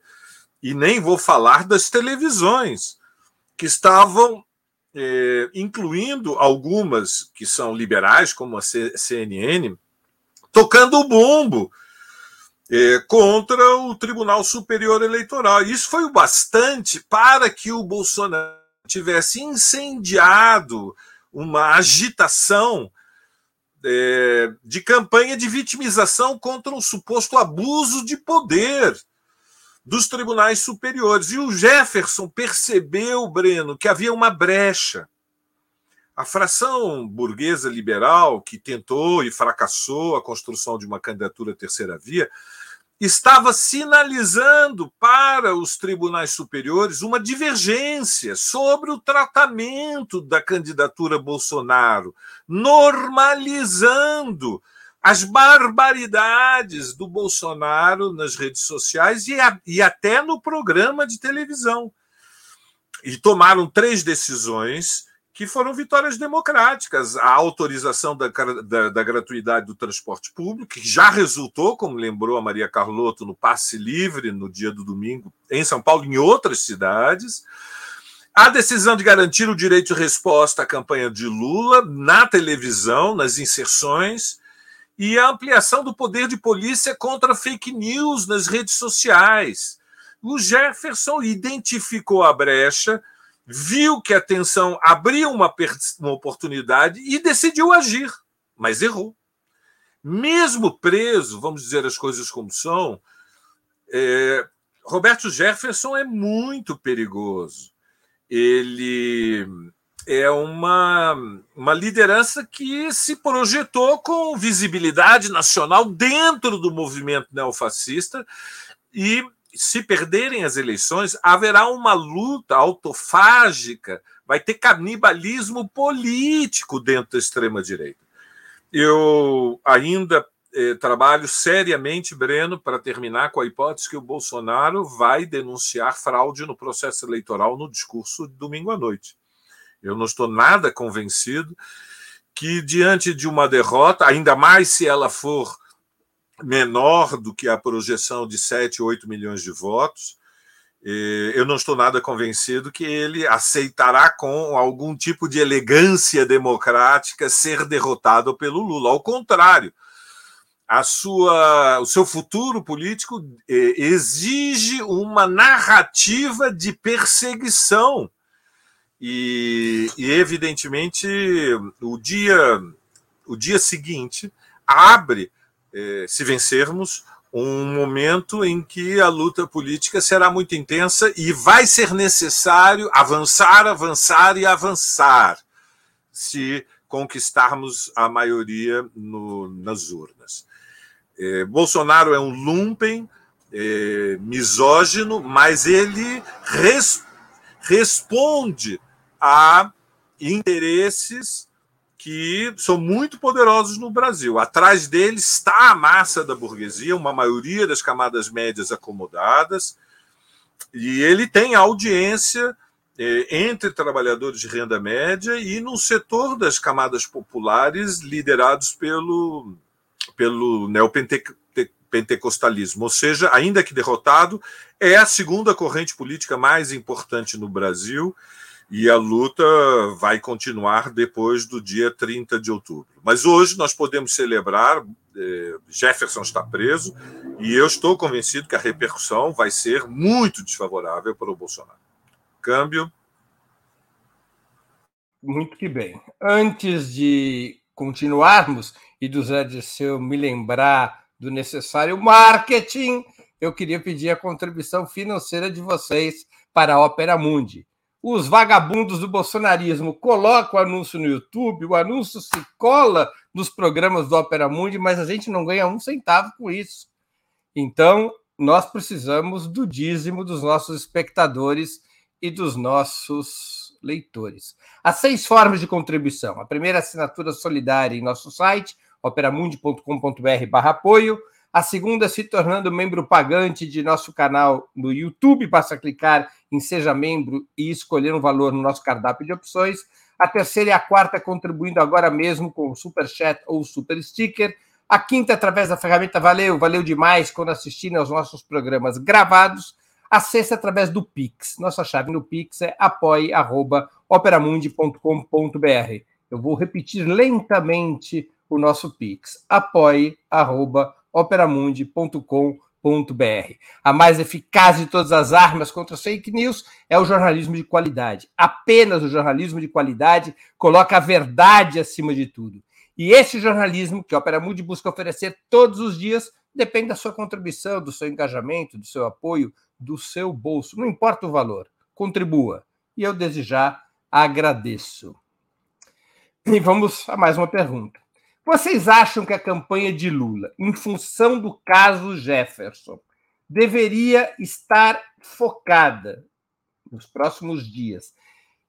e nem vou falar das televisões, que estavam é, incluindo algumas que são liberais, como a CNN, tocando o bombo é, contra o Tribunal Superior Eleitoral. Isso foi o bastante para que o Bolsonaro tivesse incendiado uma agitação é, de campanha de vitimização contra um suposto abuso de poder dos tribunais superiores. E o Jefferson percebeu, Breno, que havia uma brecha. A fração burguesa liberal, que tentou e fracassou a construção de uma candidatura terceira via, estava sinalizando para os tribunais superiores uma divergência sobre o tratamento da candidatura Bolsonaro, normalizando as barbaridades do Bolsonaro nas redes sociais e, a, e até no programa de televisão. E tomaram três decisões que foram vitórias democráticas. A autorização da, da, da, gratuidade do transporte público, que já resultou, como lembrou a Maria Carlotto, no passe livre no dia do domingo, em São Paulo e em outras cidades. A decisão de garantir o direito de resposta à campanha de Lula na televisão, nas inserções e a ampliação do poder de polícia contra fake news nas redes sociais. O Jefferson identificou a brecha, viu que a tensão abria uma, uma oportunidade e decidiu agir, mas errou. Mesmo preso, vamos dizer as coisas como são, é, Roberto Jefferson é muito perigoso. Ele é uma, uma liderança que se projetou com visibilidade nacional dentro do movimento neofascista e se perderem as eleições, haverá uma luta autofágica, vai ter canibalismo político dentro da extrema-direita. Eu ainda eh, trabalho seriamente, Breno, para terminar com a hipótese que o Bolsonaro vai denunciar fraude no processo eleitoral no discurso de domingo à noite. Eu não estou nada convencido que, diante de uma derrota, ainda mais se ela for menor do que a projeção de 7, 8 milhões de votos, eu não estou nada convencido que ele aceitará com algum tipo de elegância democrática ser derrotado pelo Lula. Ao contrário, a sua, o seu futuro político eh, exige uma narrativa de perseguição. E, e, evidentemente, o dia, o dia seguinte abre, eh, se vencermos, um momento em que a luta política será muito intensa e vai ser necessário avançar, avançar e avançar se conquistarmos a maioria no, nas urnas. É, Bolsonaro é um lumpen, é, misógino, mas ele res, responde a interesses que são muito poderosos no Brasil. Atrás dele está a massa da burguesia, uma maioria das camadas médias acomodadas, e ele tem audiência é, entre trabalhadores de renda média e no setor das camadas populares liderados pelo pelo neopentecostalismo, ou seja, ainda que derrotado, é a segunda corrente política mais importante no Brasil e a luta vai continuar depois do dia 30 de outubro. Mas hoje nós podemos celebrar, eh, Jefferson está preso, e eu estou convencido que a repercussão vai ser muito desfavorável para o Bolsonaro. Câmbio. Muito que bem. Antes de continuarmos, e do Zé Dirceu me lembrar do necessário marketing, eu queria pedir a contribuição financeira de vocês para a Ópera Mundi. Os vagabundos do bolsonarismo colocam o anúncio no YouTube, o anúncio se cola nos programas do Ópera Mundi, mas a gente não ganha um centavo com isso. Então, nós precisamos do dízimo dos nossos espectadores e dos nossos leitores. Há seis formas de contribuição. A primeira assinatura solidária em nosso site, operamundi.com.br barra apoio. A segunda, se tornando membro pagante de nosso canal no YouTube, basta clicar em Seja Membro e escolher um valor no nosso cardápio de opções. A terceira e a quarta, contribuindo agora mesmo com o Super Chat ou Super Sticker. A quinta, através da ferramenta Valeu, valeu demais quando assistirem aos nossos programas gravados. A sexta, através do Pix. Nossa chave no Pix é apoie.operamundi.com.br. Eu vou repetir lentamente o nosso Pix, apoie.operamundi.com.br. A mais eficaz de todas as armas contra as fake news é o jornalismo de qualidade. Apenas o jornalismo de qualidade coloca a verdade acima de tudo. E esse jornalismo que a Opera Mundi busca oferecer todos os dias depende da sua contribuição, do seu engajamento, do seu apoio, do seu bolso. Não importa o valor, contribua. E eu desde já agradeço. E vamos a mais uma pergunta. Vocês acham que a campanha de Lula, em função do caso Jefferson, deveria estar focada nos próximos dias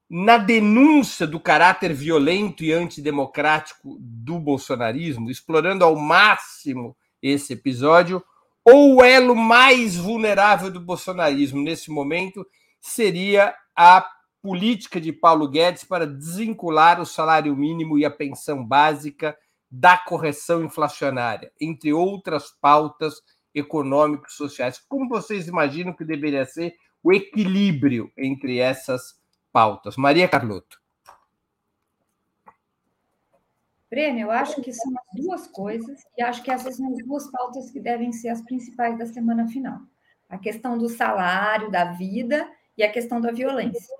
na denúncia do caráter violento e antidemocrático do bolsonarismo, explorando ao máximo esse episódio, ou o elo mais vulnerável do bolsonarismo nesse momento seria a política de Paulo Guedes para desvincular o salário mínimo e a pensão básica da correção inflacionária, entre outras pautas econômicos sociais. Como vocês imaginam que deveria ser o equilíbrio entre essas pautas? Maria Carlotto. Breno, eu acho que são as duas coisas, e acho que essas são as duas pautas que devem ser as principais da semana final. A questão do salário, da vida e a questão da violência.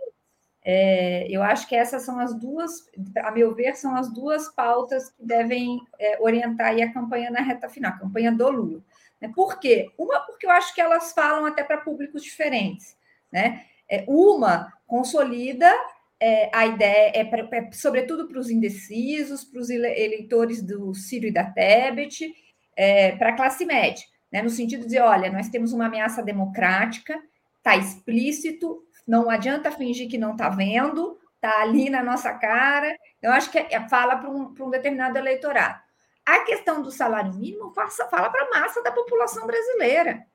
É, eu acho que essas são as duas, a meu ver, são as duas pautas que devem é, orientar a campanha na reta final, a campanha do Lula. Né? Por quê? Uma, porque eu acho que elas falam até para públicos diferentes. Né? É, uma consolida é, a ideia, é, pra, é sobretudo para os indecisos, para os eleitores do Ciro e da Tebet, é, para a classe média, né? no sentido de olha, nós temos uma ameaça democrática, está explícito, não adianta fingir que não está vendo, está ali na nossa cara. Eu acho que é, é fala para um, um, determinado eleitorado. A questão do salário mínimo fala para a massa da população brasileira.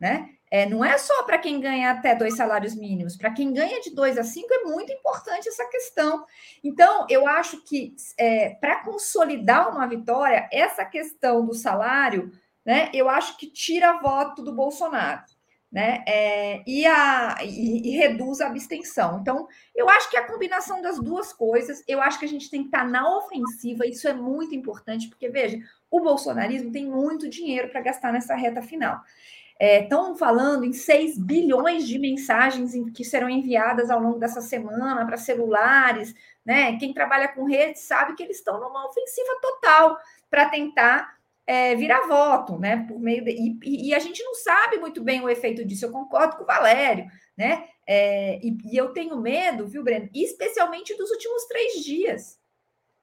Né? É, não é só para quem ganha até dois salários mínimos, para quem ganha de dois a cinco é muito importante essa questão. Então, eu acho que é, para consolidar uma vitória, essa questão do salário, né, eu acho que tira voto do Bolsonaro. Né? É, e, a, e, e, reduz a abstenção. Então, eu acho que a combinação das duas coisas, eu acho que a gente tem que estar na ofensiva, isso é muito importante, porque, veja, o bolsonarismo tem muito dinheiro para gastar nessa reta final. Estão é, falando em 6 bilhões de mensagens que serão enviadas ao longo dessa semana para celulares, né? Quem trabalha com redes sabe que eles estão numa ofensiva total para tentar é, virar voto, né? Por meio de, e, e, a gente não sabe muito bem o efeito disso. Eu concordo com o Valério, né? É, e, e, eu tenho medo, viu, Breno? Especialmente dos últimos três dias.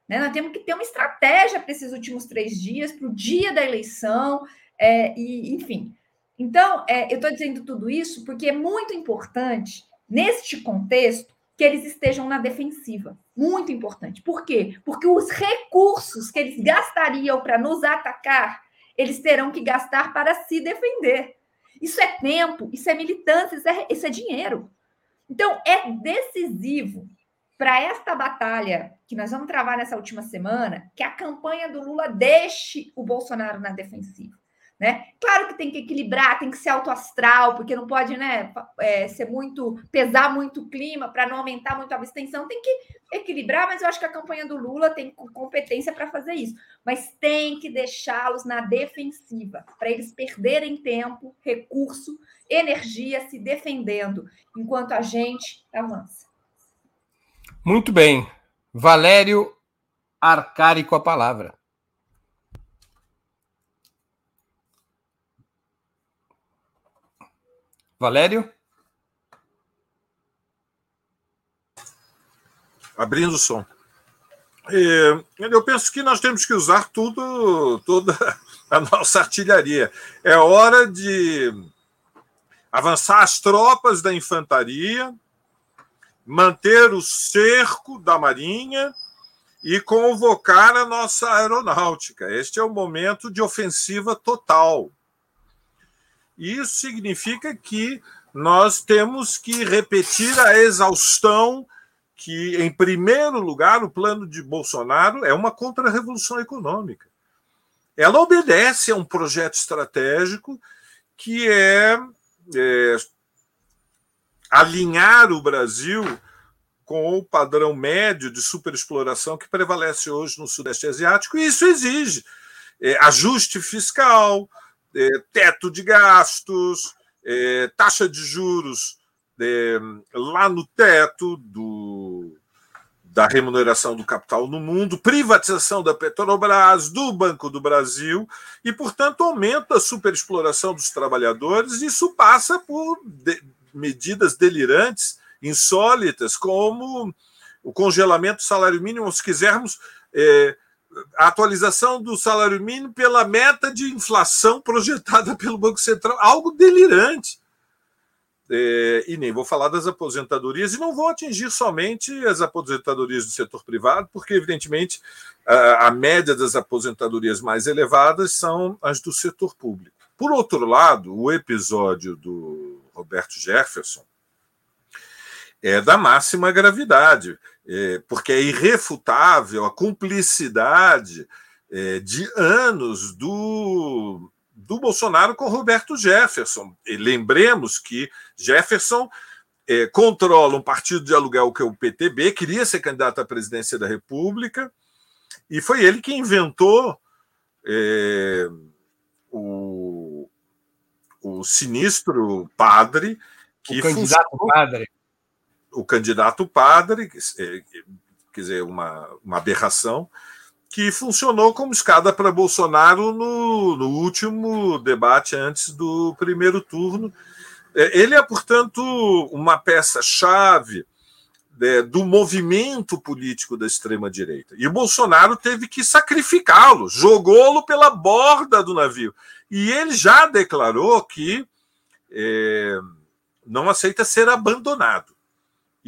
Né? Nós temos que ter uma estratégia para esses últimos três dias, para o dia da eleição, é, e enfim. Então, é, eu estou dizendo tudo isso porque é muito importante, neste contexto, que eles estejam na defensiva. Muito importante. Por quê? Porque os recursos que eles gastariam para nos atacar, eles terão que gastar para se defender. Isso é tempo, isso é militância, isso é, isso é dinheiro. Então, é decisivo para esta batalha que nós vamos travar nessa última semana que a campanha do Lula deixe o Bolsonaro na defensiva. Né? Claro que tem que equilibrar, tem que ser autoastral, porque não pode né, é, ser muito, pesar muito o clima para não aumentar muito a abstenção, tem que equilibrar, mas eu acho que a campanha do Lula tem competência para fazer isso. Mas tem que deixá-los na defensiva, para eles perderem tempo, recurso, energia se defendendo, enquanto a gente avança. Muito bem. Valério Arcari com a palavra. Valério? Abrindo o som. Eu penso que nós temos que usar tudo, toda a nossa artilharia. É hora de avançar as tropas da infantaria, manter o cerco da marinha e convocar a nossa aeronáutica. Este é o momento de ofensiva total. Isso significa que nós temos que repetir a exaustão que, em primeiro lugar, o plano de Bolsonaro é uma contra-revolução econômica. Ela obedece a um projeto estratégico que é, é alinhar o Brasil com o padrão médio de superexploração que prevalece hoje no Sudeste Asiático, e isso exige é, ajuste fiscal, teto de gastos, é, taxa de juros é, lá no teto do, da remuneração do capital no mundo, privatização da Petrobras, do Banco do Brasil, e, portanto, aumenta a superexploração dos trabalhadores. Isso passa por de, medidas delirantes, insólitas, como o congelamento do salário mínimo, se quisermos. É, a atualização do salário mínimo pela meta de inflação projetada pelo Banco Central, algo delirante. É, e nem vou falar das aposentadorias, e não vou atingir somente as aposentadorias do setor privado, porque, evidentemente, a, a média das aposentadorias mais elevadas são as do setor público. Por outro lado, o episódio do Roberto Jefferson é da máxima gravidade porque é irrefutável a cumplicidade é, de anos do, do Bolsonaro com Roberto Jefferson. E lembremos que Jefferson é, controla um partido de aluguel que é o PTB, queria ser candidato à presidência da República, e foi ele que inventou é, o, o sinistro padre que o candidato funcionou, padre o candidato padre, quer dizer, uma, uma aberração, que funcionou como escada para Bolsonaro no, no último debate antes do primeiro turno. É, ele é, portanto, uma peça-chave é, do movimento político da extrema-direita. E Bolsonaro teve que sacrificá-lo, jogou-lo pela borda do navio. E ele já declarou que é, não aceita ser abandonado.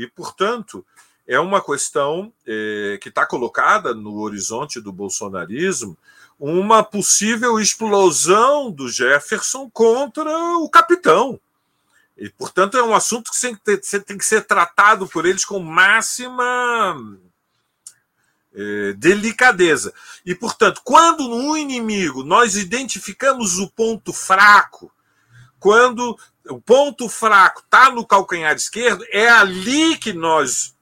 E, portanto, é uma questão é, que está colocada no horizonte do bolsonarismo uma possível explosão do Jefferson contra o capitão. E, portanto, é um assunto que tem que, ter, tem que ser tratado por eles com máxima é, delicadeza. E, portanto, quando no inimigo nós identificamos o ponto fraco, quando o ponto fraco está no calcanhar esquerdo, é ali que nós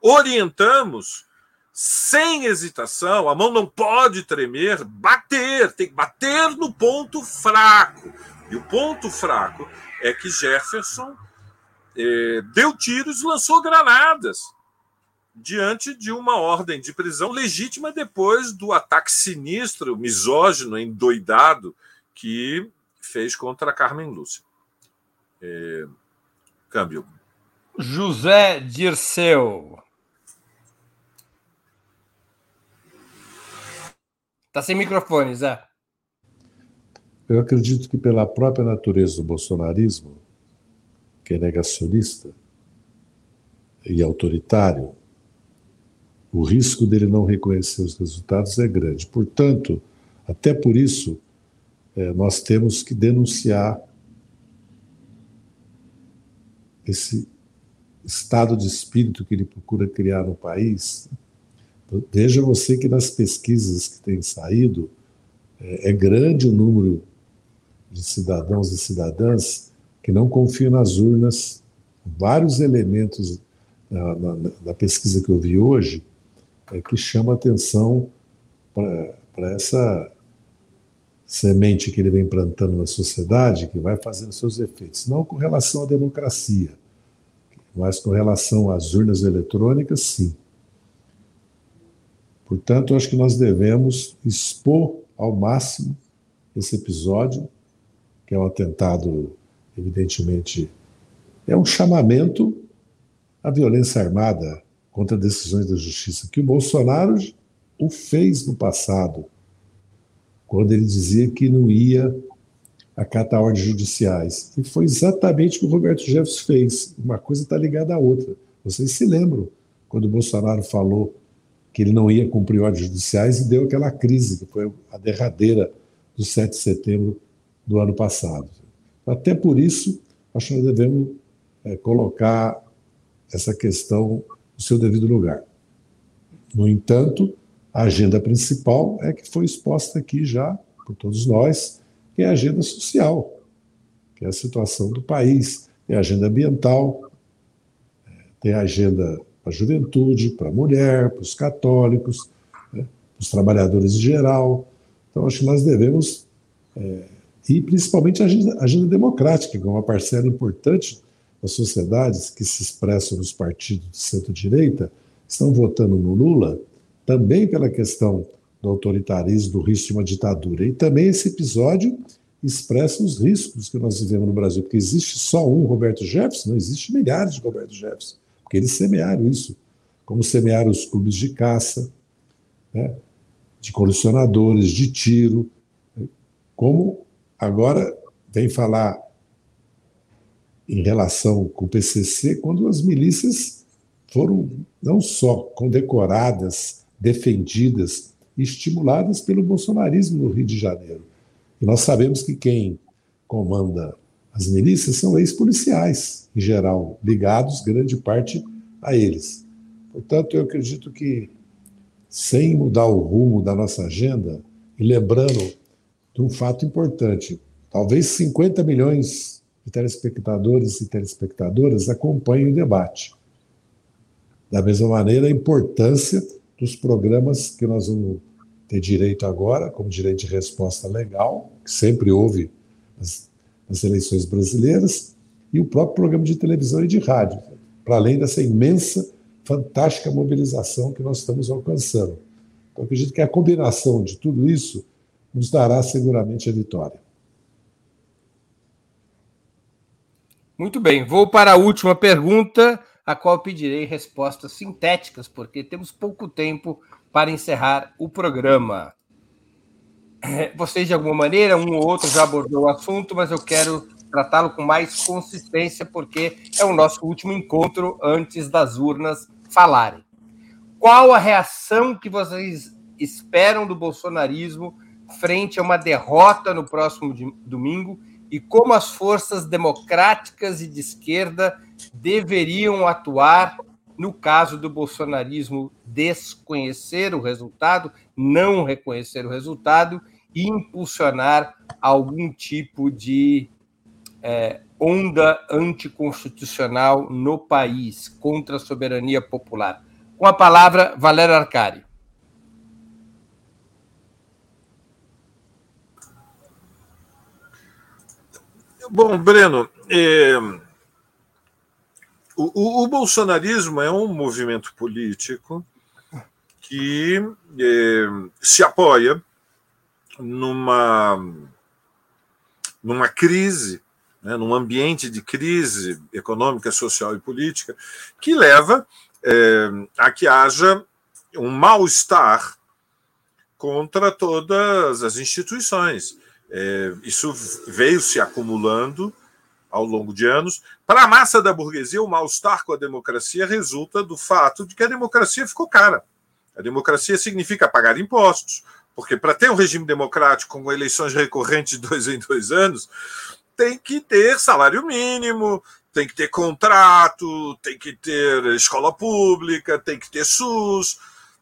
orientamos sem hesitação, a mão não pode tremer, bater, tem que bater no ponto fraco. E o ponto fraco é que Jefferson eh, deu tiros, lançou granadas diante de uma ordem de prisão legítima depois do ataque sinistro, misógino, endoidado que fez contra Carmen Lúcia. É... Câmbio. José Dirceu. Está sem microfone, Zé. Eu acredito que, pela própria natureza do bolsonarismo, que é negacionista e autoritário, o risco dele não reconhecer os resultados é grande. Portanto, até por isso, é, nós temos que denunciar esse estado de espírito que ele procura criar no país. Veja você que nas pesquisas que têm saído, é, é grande o número de cidadãos e cidadãs que não confiam nas urnas. Vários elementos na pesquisa que eu vi hoje é que chama atenção para essa semente que ele vem plantando na sociedade, que vai fazendo seus efeitos, não com relação à democracia, mas com relação às urnas eletrônicas, sim. Portanto, acho que nós devemos expor ao máximo esse episódio, que é um atentado, evidentemente, é um chamamento à violência armada contra decisões da justiça, que o Bolsonaro o fez no passado, quando ele dizia que não ia acatar ordens judiciais. E foi exatamente o que o Roberto Jefferson fez. Uma coisa está ligada à outra. Vocês se lembram quando o Bolsonaro falou que ele não ia cumprir ordens judiciais e deu aquela crise, que foi a derradeira do 7 de setembro do ano passado. Até por isso, acho que nós devemos é, colocar essa questão no seu devido lugar. No entanto, a agenda principal é que foi exposta aqui já por todos nós, que é a agenda social, que é a situação do país, tem a agenda ambiental, tem a agenda para a juventude, para a mulher, para os católicos, né, para os trabalhadores em geral. Então, acho que nós devemos, é, e principalmente a agenda, a agenda democrática, que é uma parcela importante das sociedades que se expressam nos partidos de centro-direita, estão votando no Lula também pela questão do autoritarismo, do risco de uma ditadura. E também esse episódio expressa os riscos que nós vivemos no Brasil, porque existe só um Roberto Jefferson, não existe milhares de Roberto Jefferson, porque eles semearam isso, como semearam os clubes de caça, né, de colecionadores, de tiro, como agora vem falar em relação com o PCC, quando as milícias foram não só condecoradas, defendidas e estimuladas pelo bolsonarismo no Rio de Janeiro. E nós sabemos que quem comanda as milícias são ex-policiais, em geral, ligados grande parte a eles. Portanto, eu acredito que, sem mudar o rumo da nossa agenda, e lembrando de um fato importante, talvez 50 milhões de telespectadores e telespectadoras acompanhem o debate. Da mesma maneira, a importância dos programas que nós vamos ter direito agora, como direito de resposta legal, que sempre houve nas, nas eleições brasileiras, e o próprio programa de televisão e de rádio, para além dessa imensa, fantástica mobilização que nós estamos alcançando. Então, acredito que a combinação de tudo isso nos dará seguramente a vitória. Muito bem, vou para a última pergunta, a qual pedirei respostas sintéticas, porque temos pouco tempo para encerrar o programa. Vocês, de alguma maneira, um ou outro já abordou o assunto, mas eu quero tratá-lo com mais consistência, porque é o nosso último encontro antes das urnas falarem. Qual a reação que vocês esperam do bolsonarismo frente a uma derrota no próximo domingo e como as forças democráticas e de esquerda deveriam atuar no caso do bolsonarismo desconhecer o resultado, não reconhecer o resultado e impulsionar algum tipo de é, onda anticonstitucional no país contra a soberania popular. Com a palavra, Valério Arcari. Bom, Breno, é, o, o, bolsonarismo é um movimento político que é, se apoia numa, numa crise, né, num ambiente de crise econômica, social e política, que leva é, a que haja um mal-estar contra todas as instituições. É, isso veio se acumulando ao longo de anos. Para a massa da burguesia, o mal-estar com a democracia resulta do fato de que a democracia ficou cara. A democracia significa pagar impostos, porque para ter um regime democrático com eleições recorrentes de dois em dois anos, tem que ter salário mínimo, tem que ter contrato, tem que ter escola pública, tem que ter SUS.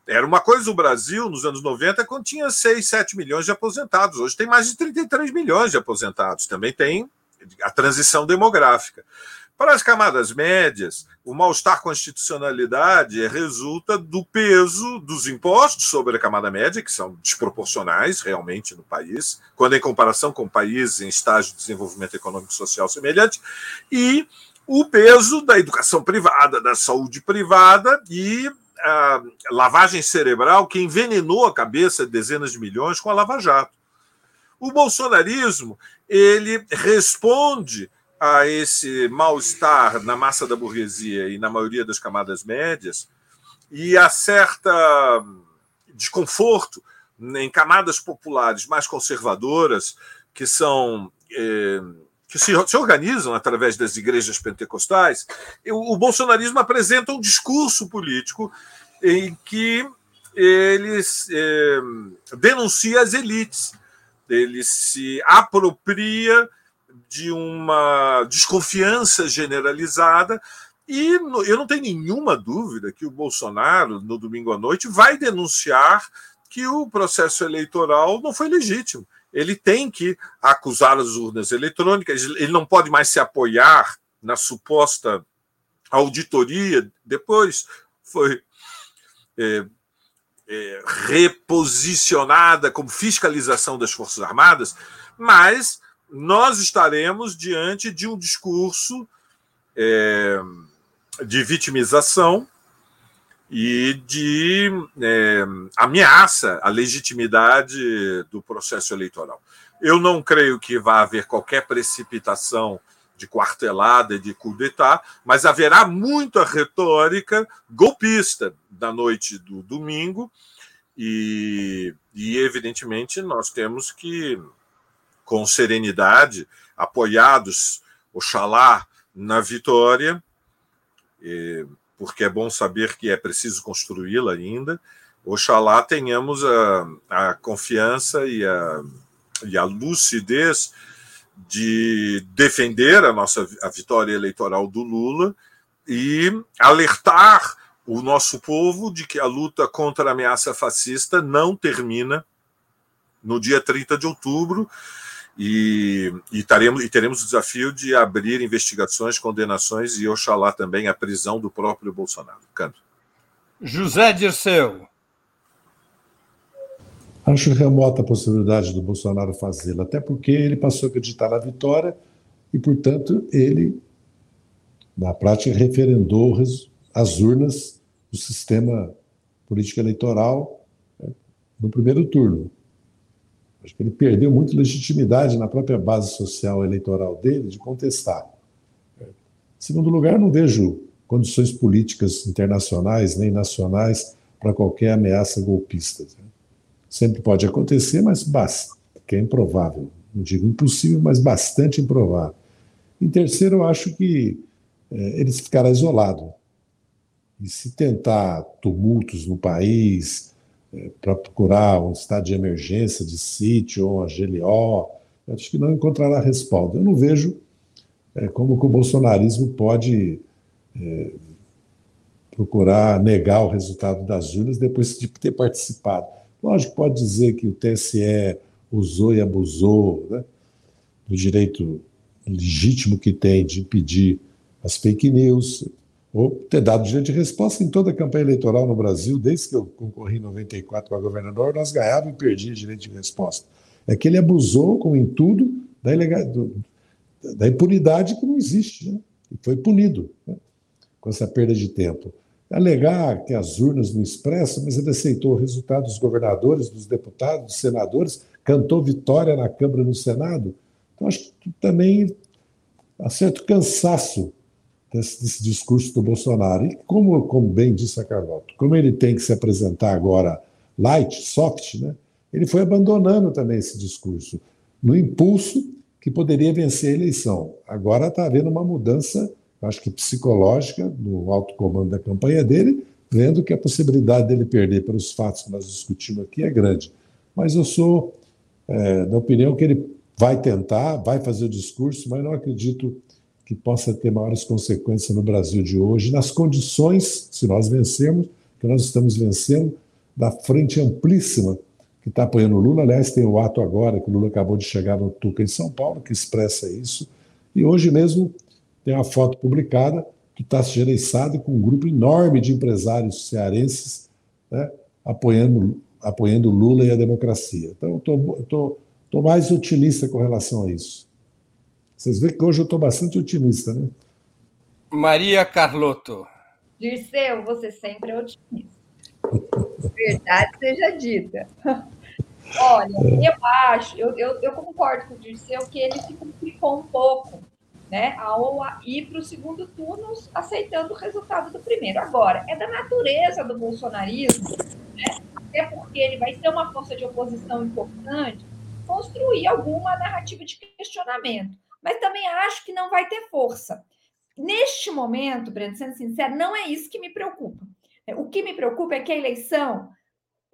Era uma coisa o Brasil, nos anos 90, quando tinha 6, 7 milhões de aposentados. Hoje tem mais de 33 milhões de aposentados. Também tem a transição demográfica. Para as camadas médias, o mal-estar institucionalidade resulta do peso dos impostos sobre a camada média, que são desproporcionais realmente no país, quando em comparação com países em estágio de desenvolvimento econômico social semelhante, e o peso da educação privada, da saúde privada e a lavagem cerebral que envenenou a cabeça de dezenas de milhões com a Lava Jato. O bolsonarismo ele responde a esse mal-estar na massa da burguesia e na maioria das camadas médias e a certa desconforto em camadas populares mais conservadoras que são eh, que se, organizam através das igrejas pentecostais, o, bolsonarismo apresenta um discurso político em que ele eh, denuncia as elites ele se apropria de uma desconfiança generalizada e eu não tenho nenhuma dúvida que o Bolsonaro, no domingo à noite, vai denunciar que o processo eleitoral não foi legítimo. Ele tem que acusar as urnas eletrônicas, ele não pode mais se apoiar na suposta auditoria, depois foi é, é, reposicionada como fiscalização das Forças Armadas, mas nós estaremos diante de um discurso é, de vitimização e de é, ameaça à legitimidade do processo eleitoral. Eu não creio que vá haver qualquer precipitação de quartelada e de coup d'etat, mas haverá muita retórica golpista da noite do domingo e, e evidentemente nós temos que com serenidade, apoiados, oxalá, na vitória, porque é bom saber que é preciso construí-la ainda. Oxalá tenhamos a, a confiança e a, e a lucidez de defender a nossa a vitória eleitoral do Lula e alertar o nosso povo de que a luta contra a ameaça fascista não termina no dia 30 de outubro e, e, taremos, e teremos o desafio de abrir investigações, condenações e, oxalá, também a prisão do próprio Bolsonaro. Canto. José Dirceu. Acho remota a possibilidade do Bolsonaro fazê-lo, até porque ele passou a acreditar na vitória e, portanto, ele, na prática, referendou as urnas do sistema político eleitoral né, no primeiro turno. Acho que ele perdeu muito legitimidade na própria base social eleitoral dele de contestar. Segundo lugar, não vejo condições políticas internacionais nem nacionais para qualquer ameaça golpista. Sempre pode acontecer, mas que é improvável. Não digo impossível, mas bastante improvável. Em terceiro, eu acho que é, ele ficará isolado. E se tentar tumultos no país, é, para procurar um estado de emergência, de sítio ou uma GLO, acho que não encontrará respaldo. Eu não vejo é, como que o bolsonarismo pode é, procurar negar o resultado das urnas depois de ter participado. Lógico, pode dizer que o TSE usou e abusou né, do direito legítimo que tem de impedir as fake news, ou ter dado direito de resposta em toda a campanha eleitoral no Brasil, desde que eu concorri em 94 para governador, nós ganhávamos e perdíamos direito de resposta. É que ele abusou, como em tudo, da, ilegal, da impunidade que não existe, né? e foi punido né? com essa perda de tempo. Alegar que as urnas não expressam, mas ele aceitou o resultado dos governadores, dos deputados, dos senadores, cantou vitória na Câmara e no Senado. Então, acho que também há certo cansaço desse, desse, discurso do Bolsonaro. E como, como bem disse a Carlota, como ele tem que se apresentar agora light, soft, né, ele foi abandonando também esse discurso, no impulso que poderia vencer a eleição. Agora está havendo uma mudança, acho que psicológica, no alto comando da campanha dele, vendo que a possibilidade dele perder pelos fatos que nós discutimos aqui é grande. Mas eu sou é, da opinião que ele vai tentar, vai fazer o discurso, mas não acredito que possa ter maiores consequências no Brasil de hoje, nas condições, se nós vencermos, que nós estamos vencendo, da frente amplíssima que está apoiando o Lula. Aliás, tem o ato agora, que o Lula acabou de chegar no Tuca, em São Paulo, que expressa isso. E hoje mesmo tem uma foto publicada que está gerenciado com um grupo enorme de empresários cearenses né, apoiando, apoiando Lula e a democracia. Então, estou mais otimista com relação a isso. Vocês veem que hoje eu estou bastante otimista, né? Maria Carlotto. Dirceu, você sempre é otimista. Verdade seja dita. Olha, eu acho, eu, eu, eu, concordo com o Dirceu que ele se complicou um pouco, né, ao ir para o segundo turno aceitando o resultado do primeiro. Agora, é da natureza do bolsonarismo, né, até porque ele vai ser uma força de oposição importante, construir alguma narrativa de questionamento mas também acho que não vai ter força. Neste momento, Breno, sendo sincero, não é isso que me preocupa. O que me preocupa é que a eleição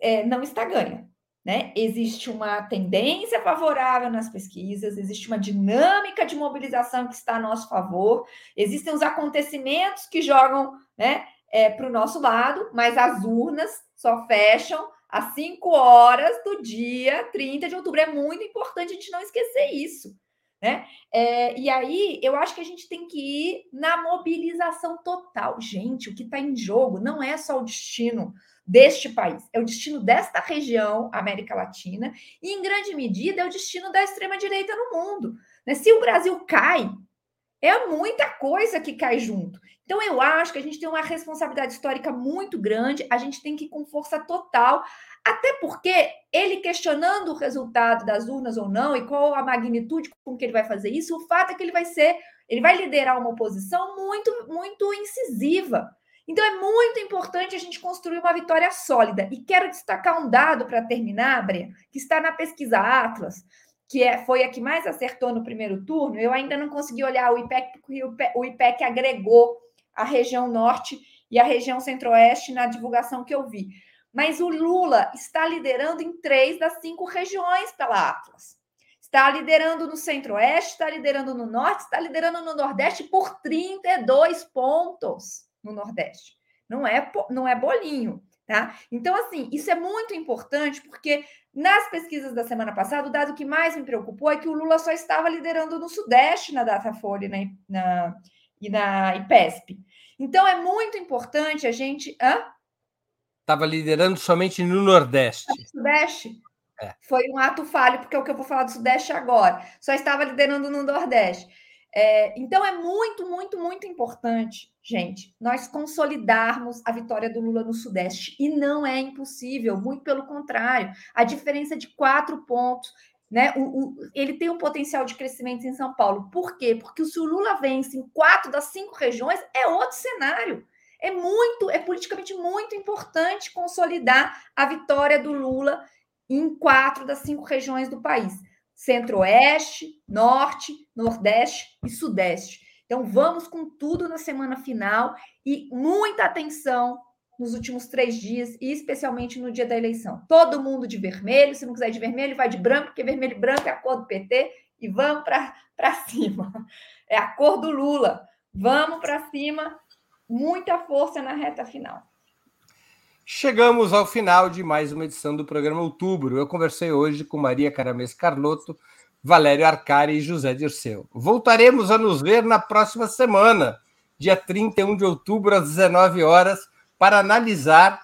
é, não está ganha. Né? Existe uma tendência favorável nas pesquisas, existe uma dinâmica de mobilização que está a nosso favor, existem os acontecimentos que jogam né, é, para o nosso lado, mas as urnas só fecham às 5 horas do dia 30 de outubro. É muito importante a gente não esquecer isso. Né? É, e aí eu acho que a gente tem que ir na mobilização total. Gente, o que está em jogo não é só o destino deste país, é o destino desta região, América Latina, e em grande medida é o destino da extrema-direita no mundo. Né? Se o Brasil cai, é muita coisa que cai junto. Então, eu acho que a gente tem uma responsabilidade histórica muito grande, a gente tem que ir com força total até porque ele questionando o resultado das urnas ou não e qual a magnitude com que ele vai fazer isso, o fato é que ele vai ser, ele vai liderar uma oposição muito, muito incisiva. Então é muito importante a gente construir uma vitória sólida. E quero destacar um dado para terminar, Bre, que está na pesquisa Atlas, que é, foi a que mais acertou no primeiro turno. Eu ainda não consegui olhar o IPEC, porque o IPEC agregou a região norte e a região centro-oeste na divulgação que eu vi. Mas o Lula está liderando em três das cinco regiões pela Atlas. Está liderando no Centro-Oeste, está liderando no Norte, está liderando no Nordeste por 32 pontos no Nordeste. Não é, não é bolinho, tá? Então, assim, isso é muito importante porque nas pesquisas da semana passada, o dado que mais me preocupou é que o Lula só estava liderando no Sudeste na Datafolha na, na, e na IPESP. Então, é muito importante a gente. Hã? Estava liderando somente no Nordeste. Sudeste? É. Foi um ato falho, porque é o que eu vou falar do Sudeste agora. Só estava liderando no Nordeste. É, então é muito, muito, muito importante, gente, nós consolidarmos a vitória do Lula no Sudeste. E não é impossível, muito pelo contrário. A diferença de quatro pontos, né? O, o, ele tem um potencial de crescimento em São Paulo. Por quê? Porque se o Lula vence em quatro das cinco regiões, é outro cenário. É muito, é politicamente muito importante consolidar a vitória do Lula em quatro das cinco regiões do país: Centro-Oeste, Norte, Nordeste e Sudeste. Então, vamos com tudo na semana final e muita atenção nos últimos três dias e especialmente no dia da eleição. Todo mundo de vermelho, se não quiser de vermelho, vai de branco, porque vermelho e branco é a cor do PT e vamos para cima. É a cor do Lula. Vamos para cima muita força na reta final. Chegamos ao final de mais uma edição do programa Outubro. Eu conversei hoje com Maria Caramês Carlotto, Valério Arcari e José Dirceu. Voltaremos a nos ver na próxima semana, dia 31 de outubro, às 19 horas, para analisar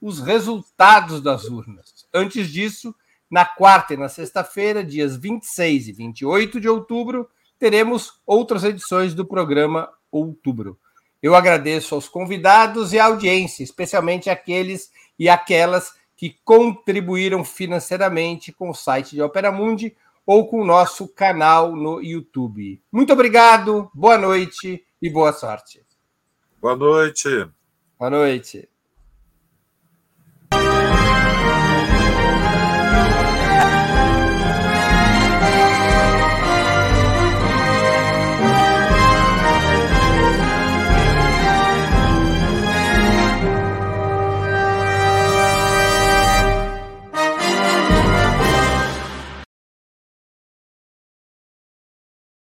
os resultados das urnas. Antes disso, na quarta e na sexta-feira, dias 26 e 28 de outubro, teremos outras edições do programa Outubro. Eu agradeço aos convidados e à audiência, especialmente aqueles e aquelas que contribuíram financeiramente com o site de Opera Mundi ou com o nosso canal no YouTube. Muito obrigado, boa noite e boa sorte. Boa noite. Boa noite.